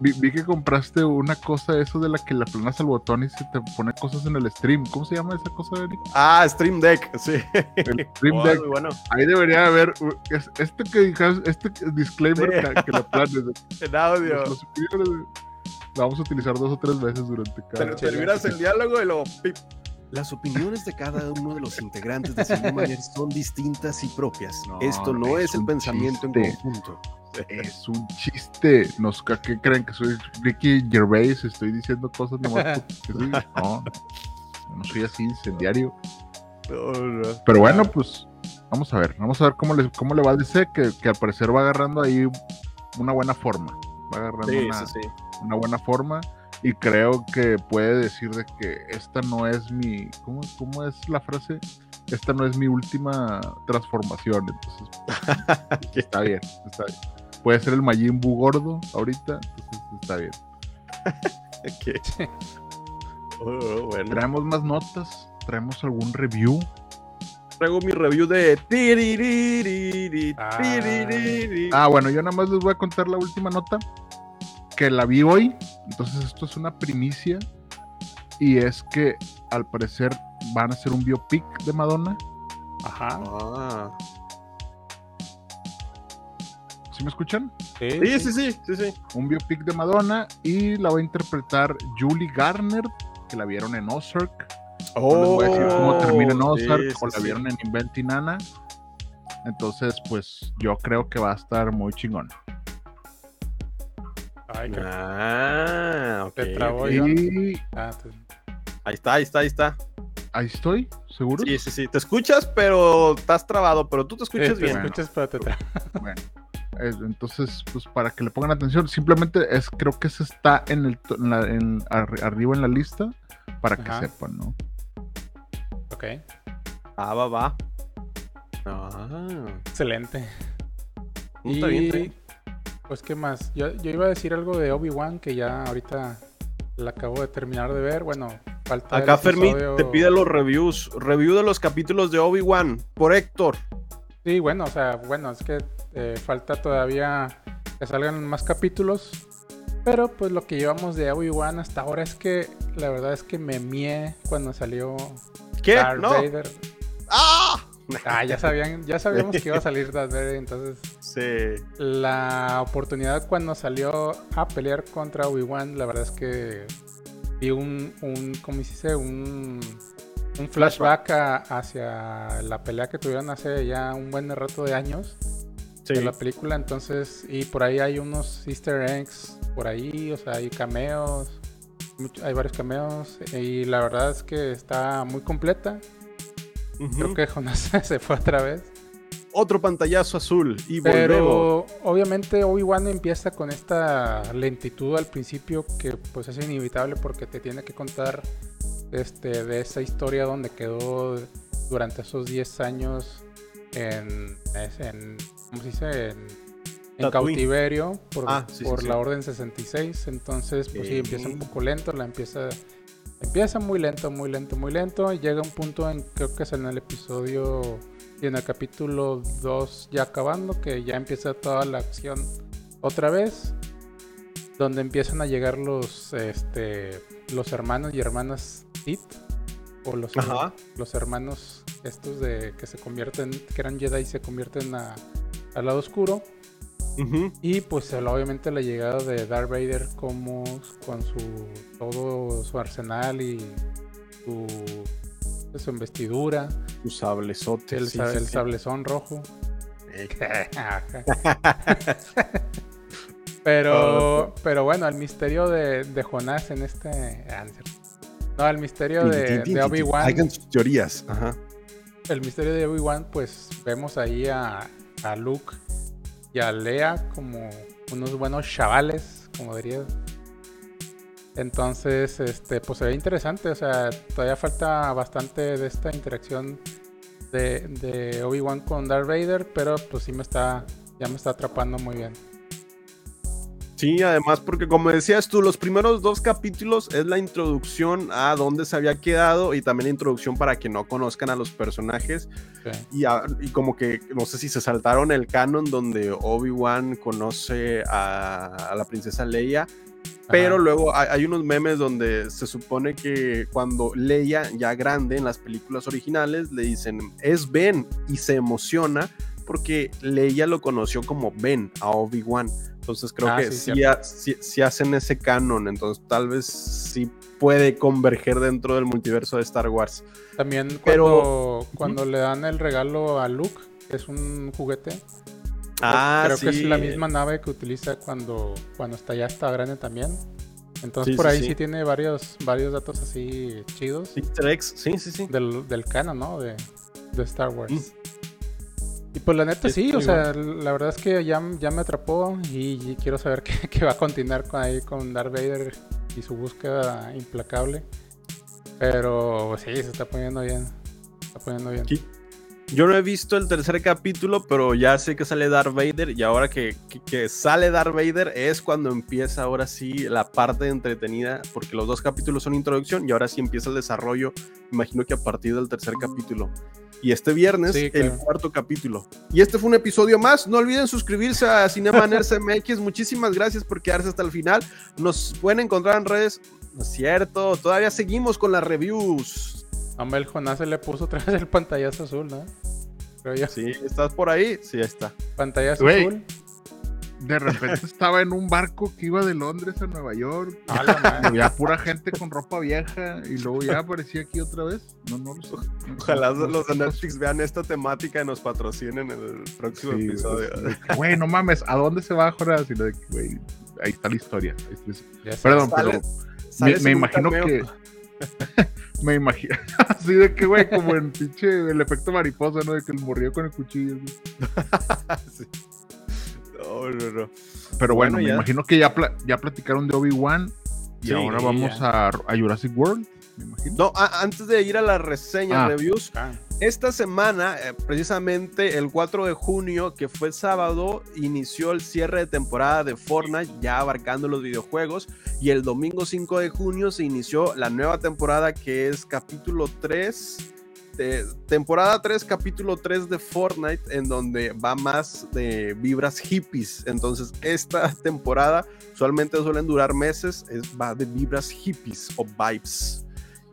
vi, que compraste una cosa eso de la que la planas al botón y se te pone cosas en el stream. ¿Cómo se llama esa cosa, Eric? Ah, Stream Deck, sí. El Stream [LAUGHS] Deck. Bueno. Ahí debería haber este que este disclaimer que, la planes. [LAUGHS] En audio. La vamos a utilizar dos o tres veces durante cada. Pero terminas el diálogo y luego pip. Las opiniones de cada uno de los integrantes de Cinema [LAUGHS] son distintas y propias. Esto no es, el pensamiento en conjunto. Es un chiste. Nos, ¿Qué creen que soy Ricky Gervais? Estoy diciendo cosas nomás [LAUGHS] porque No, no soy así incendiario. Pero bueno, pues vamos a ver. Vamos a ver cómo le, cómo le va a decir que, que al parecer va agarrando ahí una buena forma. Va agarrando una, una buena forma y creo que puede decir de que esta no es mi, ¿cómo, cómo es la frase? Esta no es mi última transformación, entonces [LAUGHS] está bien, está bien. Puede ser el Majin Buu gordo ahorita, entonces está bien. [LAUGHS] Oh, Traemos más notas, traemos algún review. Traigo mi review de... Ah. ah, bueno, yo nada más les voy a contar la última nota que la vi hoy, entonces esto es una primicia y es que al parecer van a hacer un biopic de Madonna. Ajá. Ah. ¿Sí me escuchan? Sí sí, sí, sí, sí, Un biopic de Madonna y la va a interpretar Julie Garner, que la vieron en Ozark. Oh, voy a decir cómo termina en Ozark, o la vieron en Inventing Anna. Entonces, pues yo creo que va a estar muy chingón. Ah, ok. Ah, ahí está, ahí está, ahí está. Ahí estoy, ¿seguro? Sí, sí, sí. Te escuchas, pero estás trabado, pero tú te escuchas bien. Te escuchas, pero te [LAUGHS] Bueno. Entonces, pues para que le pongan atención, simplemente es, creo que se está en el en arriba en la lista para que sepan, ¿no? Ok. Ah, va, va. Ah. Excelente. Está bien, está bien. Pues, ¿qué más? Yo, iba a decir algo de Obi-Wan que ya ahorita la acabo de terminar de ver. Bueno, falta. Acá Fermi te pide los reviews. Review de los capítulos de Obi-Wan por Héctor. Sí, bueno, o sea, bueno, es que eh, falta todavía que salgan más capítulos. Pero pues lo que llevamos de Obi-Wan hasta ahora es que la verdad es que me mié cuando salió ¿Qué? Darth Vader. ¡Ah! Ah, ya sabían, ya sabíamos [LAUGHS] que iba a salir Darth Vader, entonces. Sí. La oportunidad cuando salió a pelear contra Obi-Wan, la verdad es que vi un, un ¿cómo dice? Un, un flashback hacia la pelea que tuvieron hace ya un buen rato de años de la película, entonces, y por ahí hay unos easter eggs por ahí, o sea, hay cameos, hay varios cameos, y la verdad es que está muy completa. Creo que Jonás [LAUGHS] se fue otra vez. Otro pantallazo azul y Pero obviamente Obi-Wan empieza con esta lentitud al principio que pues es inevitable porque te tiene que contar este, de esa historia donde quedó durante esos 10 años en, en ¿cómo se dice? En, cautiverio por, ah, por la Orden 66. Entonces, pues sí, empieza un poco lento, la empieza empieza muy lento, muy lento, muy lento. Y llega un punto en, creo que es en el episodio y en el capítulo 2 ya acabando, que ya empieza toda la acción otra vez. Donde empiezan a llegar los, este, los hermanos y hermanas Sith. O los, los hermanos estos de que se convierten, que eran Jedi y se convierten a, al lado oscuro. Y pues obviamente la llegada de Darth Vader como con su todo su arsenal y su, su investidura. Su sablezote. El, sablezón rojo. [LAUGHS] pero, pero bueno, el misterio de, de Jonás en este. Ah, no, el misterio de, de Obi-Wan. Hay teorías. El misterio de Obi-Wan, pues vemos ahí a, a Luke y a Lea como unos buenos chavales, como diría. Entonces, este, pues se ve interesante, o sea, todavía falta bastante de esta interacción de, de Obi-Wan con Darth Vader, pero pues sí me está, ya me está atrapando muy bien. Sí, además porque como decías tú, los primeros dos capítulos es la introducción a dónde se había quedado y también la introducción para que no conozcan a los personajes. Y, como que no sé si se saltaron el canon donde Obi-Wan conoce a, la princesa Leia. Pero luego hay, unos memes donde se supone que cuando Leia, ya grande en las películas originales, le dicen es Ben y se emociona porque Leia lo conoció como Ben a Obi-Wan. Entonces creo ah, que sí, hacen ese canon, entonces tal vez sí puede converger dentro del multiverso de Star Wars. También cuando, Pero, cuando le dan el regalo a Luke, que es un juguete. Ah, creo que es la misma nave que utiliza cuando, cuando está ya está grande también. Entonces por ahí sí, tiene varios, varios datos así chidos. Sí, sí, sí, sí. Del, del canon, ¿no? De, de Star Wars. Mm. Y pues la neta sí, o sea, la verdad es que ya, ya me atrapó y, quiero saber [LAUGHS] qué, va a continuar con ahí con Darth Vader y su búsqueda implacable. Pero sí, se está poniendo bien. Se está poniendo bien. Yo no he visto el tercer capítulo, pero ya sé que sale Darth Vader y ahora que, que, sale Darth Vader es cuando empieza ahora sí la parte entretenida, porque los dos capítulos son introducción y ahora sí empieza el desarrollo, imagino que a partir del tercer capítulo y este viernes el cuarto capítulo. Y este fue un episodio más. No olviden suscribirse a Cinema Nerds [LAUGHS] MX. Muchísimas gracias por quedarse hasta el final. Nos pueden encontrar en redes. No es cierto, todavía seguimos con las reviews. Hombre, el Jonás se le puso otra [LAUGHS] vez el pantallazo azul, ¿no? Sí, ¿estás por ahí? Sí, ahí está. Pantallazo azul de repente [LAUGHS] estaba en un barco que iba de Londres a Nueva York. había pura gente con ropa vieja y luego ya aparecía aquí otra vez. No, no, Ojalá los de Netflix vean esta temática y nos patrocinen en el próximo episodio. Güey, no mames, ¿a dónde se va ahora? Sino de que, güey, ahí está la historia. Perdón, pero me, imagino que. [LAUGHS] me imagino. [LAUGHS] Así de que, güey, como en pinche el efecto mariposa, ¿no? De que el murió con el cuchillo. [LAUGHS] sí. Pero bueno, me imagino que ya, ya platicaron de Obi-Wan y ahora vamos a, Jurassic World. No, antes de ir a las reseñas, ah, reviews, ah. esta semana, eh, precisamente el 4 de junio, que fue sábado, inició el cierre de temporada de Fortnite, ya abarcando los videojuegos, y el domingo 5 de junio se inició la nueva temporada que es capítulo 3 temporada 3, capítulo 3 de Fortnite, en donde va más de vibras hippies. Entonces, esta [LAUGHS] temporada usualmente suelen durar meses, es, va de vibras hippies o vibes.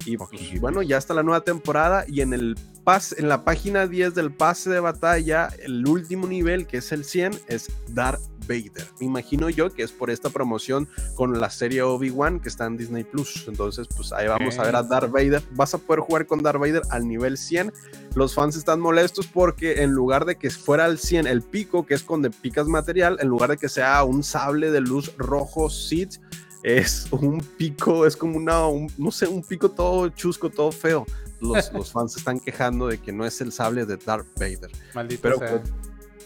Y pues, bueno, ya está la nueva temporada y en el pas, en la página 10 del pase de batalla, el último nivel, que es el 100, es Dark Vader. Me imagino yo que es por esta promoción con la serie Obi-Wan que está en Disney Plus. Entonces, pues ahí vamos a ver a Darth Vader. Vas a poder jugar con Darth Vader al nivel 100. Los fans están molestos porque en lugar de que fuera al 100 el pico, que es con de picas material, en lugar de que sea un sable de luz rojo Sith, es un pico, es como una, no sé, un pico todo chusco, todo feo los, [LAUGHS] los fans se están quejando de que no es el sable de Darth Vader. Maldito Pero sea. pues,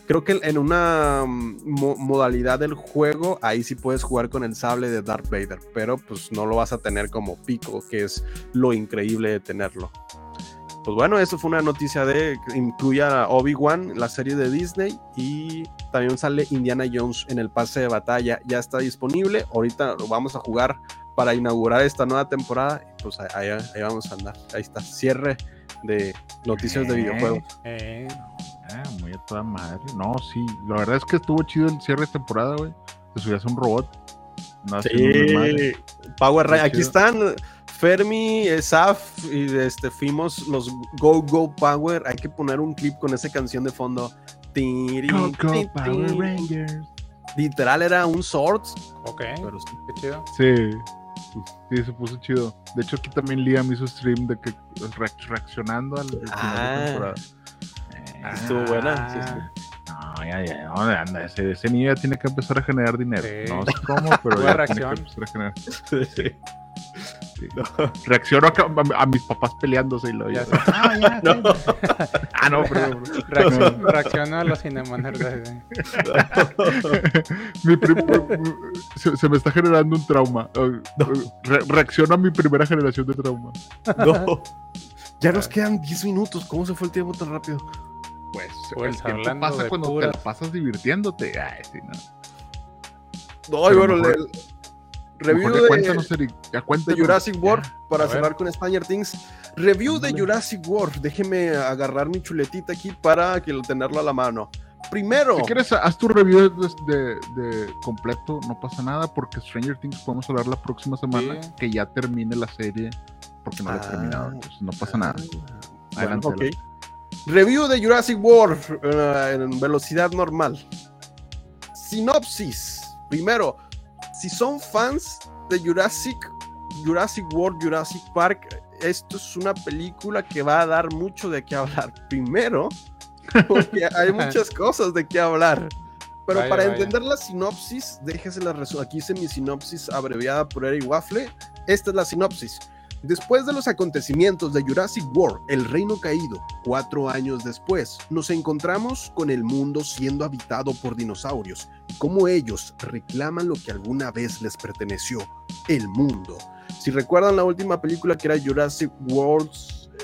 creo que en una mm, mo- modalidad del juego, ahí sí puedes jugar con el sable de Darth Vader, pero pues no lo vas a tener como pico, que es lo increíble de tenerlo. Pues bueno, eso fue una noticia de que incluye a Obi-Wan, la serie de Disney, y también sale Indiana Jones en el pase de batalla. Ya está disponible. Ahorita lo vamos a jugar para inaugurar esta nueva temporada. Pues ahí, ahí vamos a andar. Ahí está, cierre de noticias de Eh. videojuegos. Eh, Ah, muy a toda madre. No, sí, la verdad es que estuvo chido el cierre de temporada, güey. Te subías a un robot. No, un desmadre. Power Rangers. Aquí están Fermi, Saf y este, fuimos los Go Go Power. Hay que poner un clip con esa canción de fondo. Tiri, Go, go, Power. Rangers. Literal era un Swords. ok, Pero sí. qué chido. Sí. Sí, se puso chido. De hecho, aquí también Liam hizo stream de que reac- reaccionando al al final Ah. de temporada. Estuvo buena, sí, sí. No, ya, ya, no, anda, ese, ese niño ya tiene que empezar a generar dinero. Sí. No sé cómo, pero [LAUGHS] ya tiene reacción. que empezar a generar. [LAUGHS] Sí. [LAUGHS] Reacciono a, a- a mis papás peleándose y lo Ya. Ah, ya, [LAUGHS] No. [LAUGHS] ah, no, perdón. perdón. Reaccion- reaccionó a los Cinemaners. Mi se, se me está generando un trauma. Uh, re- reacciono a mi primera generación de trauma. No. Ya nos quedan 10 minutos. ¿Cómo se fue el tiempo tan rápido? Pues, Pues, el tiempo pasa cuando puras- te la pasas divirtiéndote. Ay, sí, no. No, y Pero bueno, mejor- le- review de, cuéntanos, Eric, ya de. Jurassic World Ya. para cerrar con Stranger Things. Review de. Jurassic World. Déjeme agarrar mi chuletita aquí para que a la mano. Primero. Si quieres, haz tu review de, de- de completo, no pasa nada, porque Stranger Things podemos hablar la próxima semana Sí. que ya termine la serie, porque no la he Ah. terminado, entonces no pasa nada. Bueno, Adelante, ok. adelante. Review de Jurassic World eh, en velocidad normal. Sinopsis. Primero, si son fans de Jurassic, Jurassic World, Jurassic Park, esto es una película que va a dar mucho de qué hablar. [LAUGHS] Primero, porque hay muchas cosas de qué hablar. Pero Vaya, para vaya. entender la sinopsis, déjese la Aquí hice mi sinopsis abreviada por Eric Waffle. Esta es la sinopsis. Después de los acontecimientos de Jurassic World, El Reino Caído, cuatro años después, nos encontramos con el mundo siendo habitado por dinosaurios y cómo ellos reclaman lo que alguna vez les perteneció, el mundo. Si recuerdan la última película que era Jurassic World,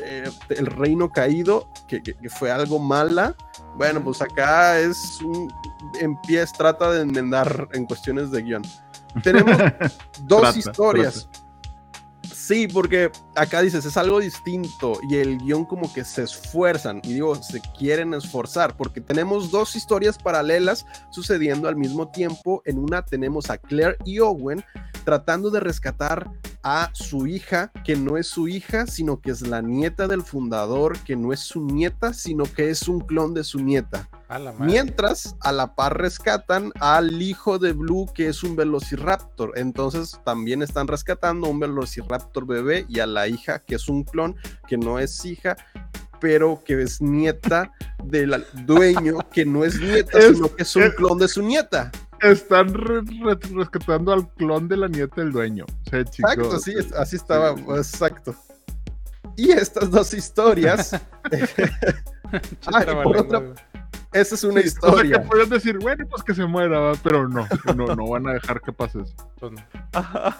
eh, El Reino Caído, que, que- que fue algo mala, bueno, pues acá es un empieza, trata de enmendar en cuestiones de guion. Tenemos [LAUGHS] dos Trata, historias. Sí, porque acá dices, es algo distinto y el guion como que se esfuerzan y digo, se quieren esforzar porque tenemos dos historias paralelas sucediendo al mismo tiempo. En una tenemos a Claire y Owen tratando de rescatar a su hija, que no es su hija, sino que es la nieta del fundador, que no es su nieta, sino que es un clon de su nieta. A la madre. Mientras a la par rescatan al hijo de Blue, que es un velociraptor. Entonces también están rescatando a un velociraptor bebé y a la hija, que es un clon, que no es hija, pero que es nieta del dueño, que no es nieta, Es- sino que es un es- clon de su nieta. Están re- re- rescatando al clon de la nieta del dueño. Se chingó. Exacto, sí, es- así estaba, exacto. Y estas dos historias, [LAUGHS] [LAUGHS] Estaba por otra-. Esa es una Sí, O sea, historia. que pueden decir, bueno, pues que se muera, ¿va? pero no, no, no van a dejar que pase eso. No. [LAUGHS]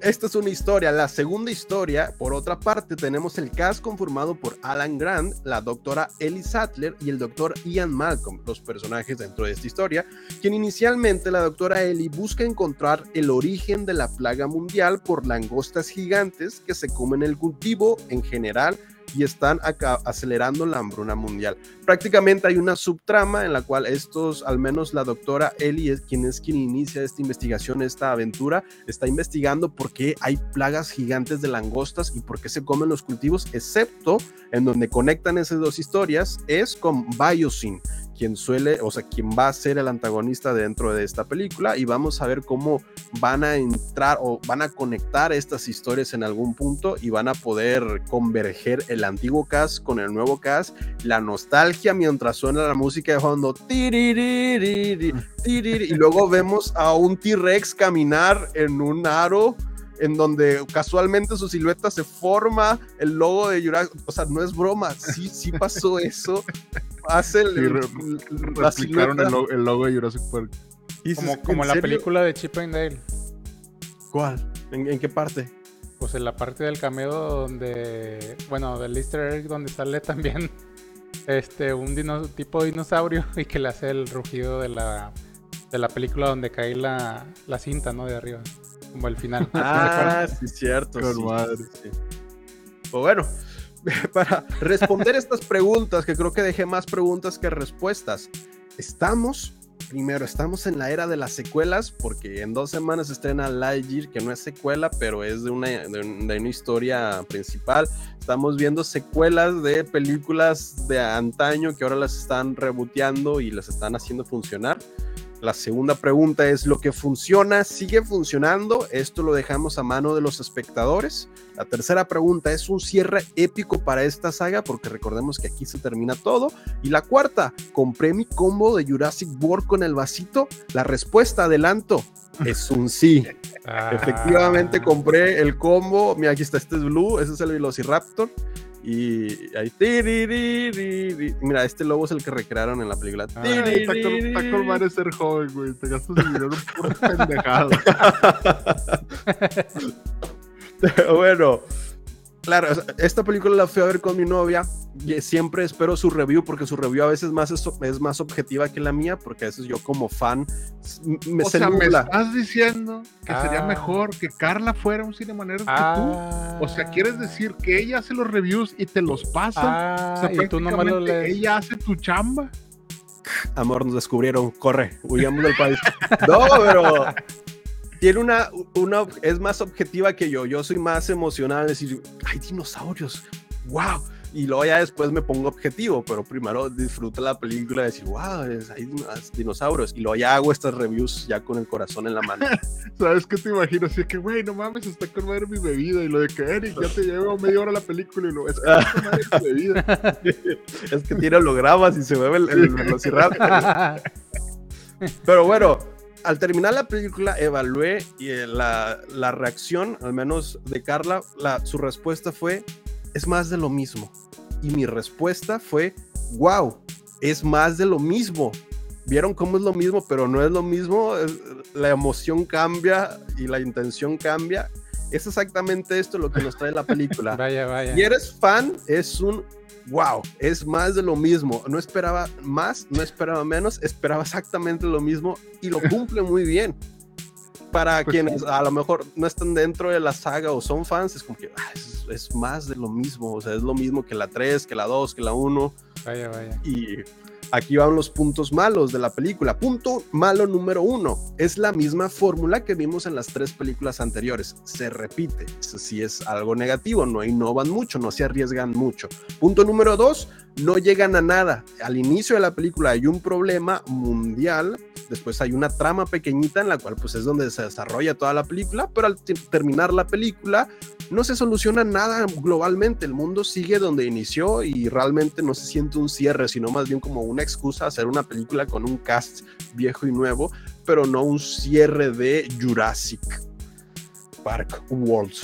Esta es una historia. La segunda historia, por otra parte, tenemos el cast conformado por Alan Grant, la doctora Ellie Sattler y el doctor Ian Malcolm, los personajes dentro de esta historia, quien inicialmente la doctora Ellie busca encontrar el origen de la plaga mundial por langostas gigantes que se comen el cultivo en general y están acelerando la hambruna mundial. Prácticamente hay una subtrama en la cual estos, al menos la doctora Ellie, quien es quien inicia esta investigación, esta aventura, está investigando por qué hay plagas gigantes de langostas y por qué se comen los cultivos, excepto en donde conectan esas dos historias, es con Biosyn, quien suele, o sea, quien va a ser el antagonista dentro de esta película y vamos a ver cómo van a entrar o van a conectar estas historias en algún punto y van a poder converger el antiguo cast con el nuevo cast, la nostalgia mientras suena la música de fondo, y luego vemos a un T-Rex caminar en un aro en donde casualmente su silueta se forma el logo de Jurassic, o sea, no es broma, sí, sí pasó eso. Hace el, el, logo de Jurassic Park. Como, como la película de Chip and Dale. ¿Cuál? ¿En, qué parte? Pues en la parte del cameo donde, bueno, del easter egg donde sale también este un tipo de dinosaurio [LAUGHS] y que le hace el rugido de la, de la película donde cae la, la cinta, ¿no? De arriba, como el final. Ah, [LAUGHS] sí, cierto. Sí, Pues bueno, [LAUGHS] para responder estas preguntas, que creo que dejé más preguntas que respuestas, estamos primero, estamos en la era de las secuelas, porque en dos semanas se estrena Lightyear, que no es secuela, pero es de una, de, una historia principal. Estamos viendo secuelas de películas de antaño que ahora las están reboteando y las están haciendo funcionar. La segunda pregunta es, ¿lo que funciona sigue funcionando? Esto lo dejamos a mano de los espectadores. La tercera pregunta, ¿es un cierre épico para esta saga? Porque recordemos que aquí se termina todo. Y la cuarta, ¿compré mi combo de Jurassic World con el vasito? La respuesta, adelanto, es un sí. Ah. Efectivamente compré el combo. Mira, aquí está, este es Blue, ese es el Velociraptor. Y ahí. Mira, este lobo es el que recrearon en la película. está, con, ser joven, güey. Te gastas dinero por [LAUGHS] pendejado. bueno, Claro, esta película la fui a ver con mi novia siempre espero su review porque su review a veces más es, más objetiva que la mía porque a veces yo como fan me O sea, me estás diciendo que sería ah. mejor que Carla fuera un cinemanero que tú. O sea, ¿quieres decir que ella hace los reviews y te los pasa? Ah, o sea, y tú nomás lo lees. Ella hace tu chamba. Amor, nos descubrieron. Corre, huyamos del país. [LAUGHS] no, pero tiene una, una, es más objetiva que yo. Yo soy más emocional, decir, hay dinosaurios, wow. Y luego ya después me pongo objetivo, pero primero disfruto la película y decir, wow, hay dinosaurios. Y luego ya hago estas reviews ya con el corazón en la mano. [LAUGHS] ¿Sabes qué te imagino? Así que, güey, no mames, está con madre mi bebida. Y lo de que, Eric, ya te llevo media hora la película. Y lo, es que con madre mi bebida. [LAUGHS] es que tiene hologramas y se mueve el, el velociraptor. pero bueno, al terminar la película evalué y eh, la, la reacción, al menos de Carla, la, su respuesta fue, es más de lo mismo. Y mi respuesta fue, wow, es más de lo mismo. Vieron cómo es lo mismo, pero no es lo mismo. La emoción cambia y la intención cambia. Es exactamente esto lo que nos trae la película. [LAUGHS] vaya, eres fan, es un wow, es más de lo mismo. No esperaba más, no esperaba menos, esperaba exactamente lo mismo y lo cumple muy bien. Para pues quienes a lo mejor no están dentro de la saga o son fans, es como que ah, es, más de lo mismo. O sea, es lo mismo que la 3, que la 2, que la 1. Vaya, vaya. Y Aquí van los puntos malos de la película. Punto malo número uno. Es la misma fórmula que vimos en las tres películas anteriores. Se repite. Eso sí es algo negativo. No innovan mucho, no se arriesgan mucho. Punto número dos. No llegan a nada. Al inicio de la película hay un problema mundial. Después hay una trama pequeñita en la cual pues es donde se desarrolla toda la película. Pero al terminar la película no se soluciona nada globalmente. El mundo sigue donde inició y realmente no se siente un cierre, sino más bien como una excusa a hacer una película con un cast viejo y nuevo, pero no un cierre de Jurassic Park World.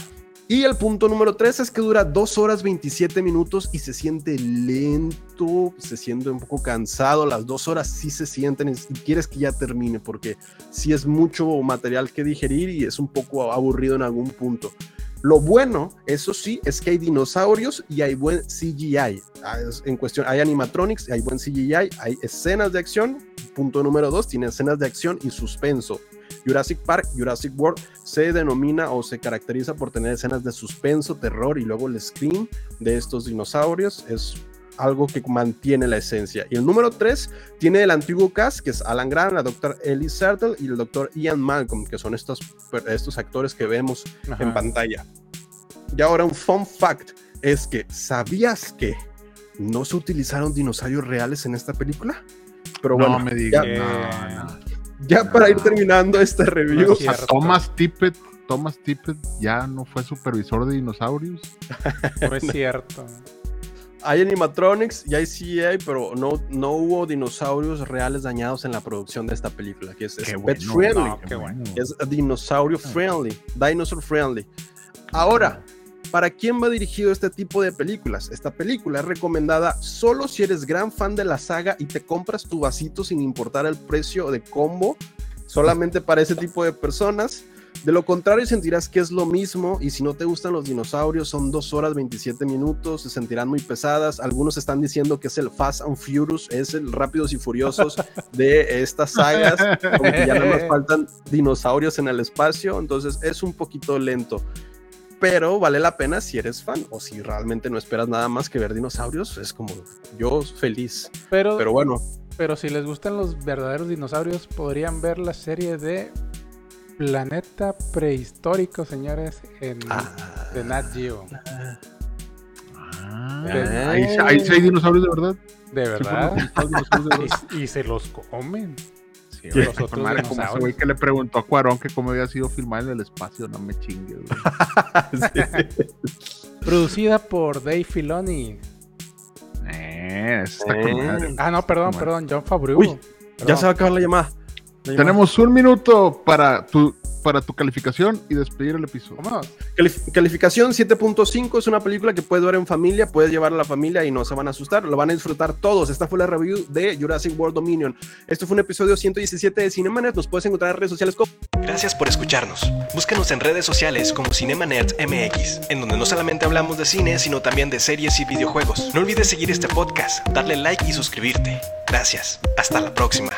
Y el punto número 3 es que dura 2 horas 27 minutos y se siente lento, se siente un poco cansado. Las 2 horas sí se sienten y quieres que ya termine porque sí es mucho material que digerir y es un poco aburrido en algún punto. Lo bueno, eso sí, es que hay dinosaurios y hay buen CGI. Ah, en cuestión, hay animatronics, hay buen CGI, hay escenas de acción. Punto número dos, tiene escenas de acción y suspenso. Jurassic Park, Jurassic World se denomina o se caracteriza por tener escenas de suspenso, terror y luego el scream de estos dinosaurios. Es algo que mantiene la esencia. Y el número 3 tiene el antiguo cast, que es Alan Grant, la doctora Ellie Sertle y el doctor Ian Malcolm, que son estos, estos actores que vemos en pantalla. Y ahora un fun fact es que, ¿sabías que no se utilizaron dinosaurios reales en esta película? Pero bueno, me digas. Ya, ya para ir terminando este review. Thomas Tippett Thomas Tippett ya no fue supervisor de dinosaurios. [LAUGHS] No es cierto. Hay animatronics y hay CGI, pero no, no hubo dinosaurios reales dañados en la producción de esta película, que es, pet friendly. Es dinosaurio friendly, dinosaur friendly. Ahora, ¿para quién va dirigido este tipo de películas? Esta película es recomendada solo si eres gran fan de la saga y te compras tu vasito sin importar el precio de combo, solamente para ese tipo de personas. De lo contrario, sentirás que es lo mismo y si no te gustan los dinosaurios, son dos horas 27 minutos, se sentirán muy pesadas. Algunos están diciendo que es el Fast and Furious, es el Rápidos y Furiosos [LAUGHS] de estas sagas, como que ya no nos [LAUGHS] faltan dinosaurios en el espacio, entonces es un poquito lento. Pero vale la pena si eres fan o si realmente no esperas nada más que ver dinosaurios, es como yo feliz. Pero, pero bueno. Pero si les gustan los verdaderos dinosaurios, podrían ver la serie de planeta prehistórico, señores, en ah, de Nat Geo. Ah, ahí, ahí, sí hay dinosaurios de verdad. De verdad. [LAUGHS] y, se los comen. Sí, los otros madre, como ese güey que le preguntó a Cuarón que cómo había sido filmado en el espacio, no me chingues. [LAUGHS] [LAUGHS] Producida por Dave Filoni. Eh, está eh. Ah, no, perdón, perdón, John Favreau. ya se va a acabar la llamada. Tenemos un minuto para tu para tu calificación y despedir el episodio. calificación 7.5 es una película que puedes ver en familia, puedes llevar a la familia y no se van a asustar, lo van a disfrutar todos. Esta fue la review de Jurassic World Dominion. Esto fue un episodio 117 de Cinemanet, nos puedes encontrar en redes sociales como... Gracias por escucharnos. Búscanos en redes sociales como Cinemanet MX, en donde no solamente hablamos de cine, sino también de series y videojuegos. No olvides seguir este podcast, darle like y suscribirte. Gracias. Hasta la próxima.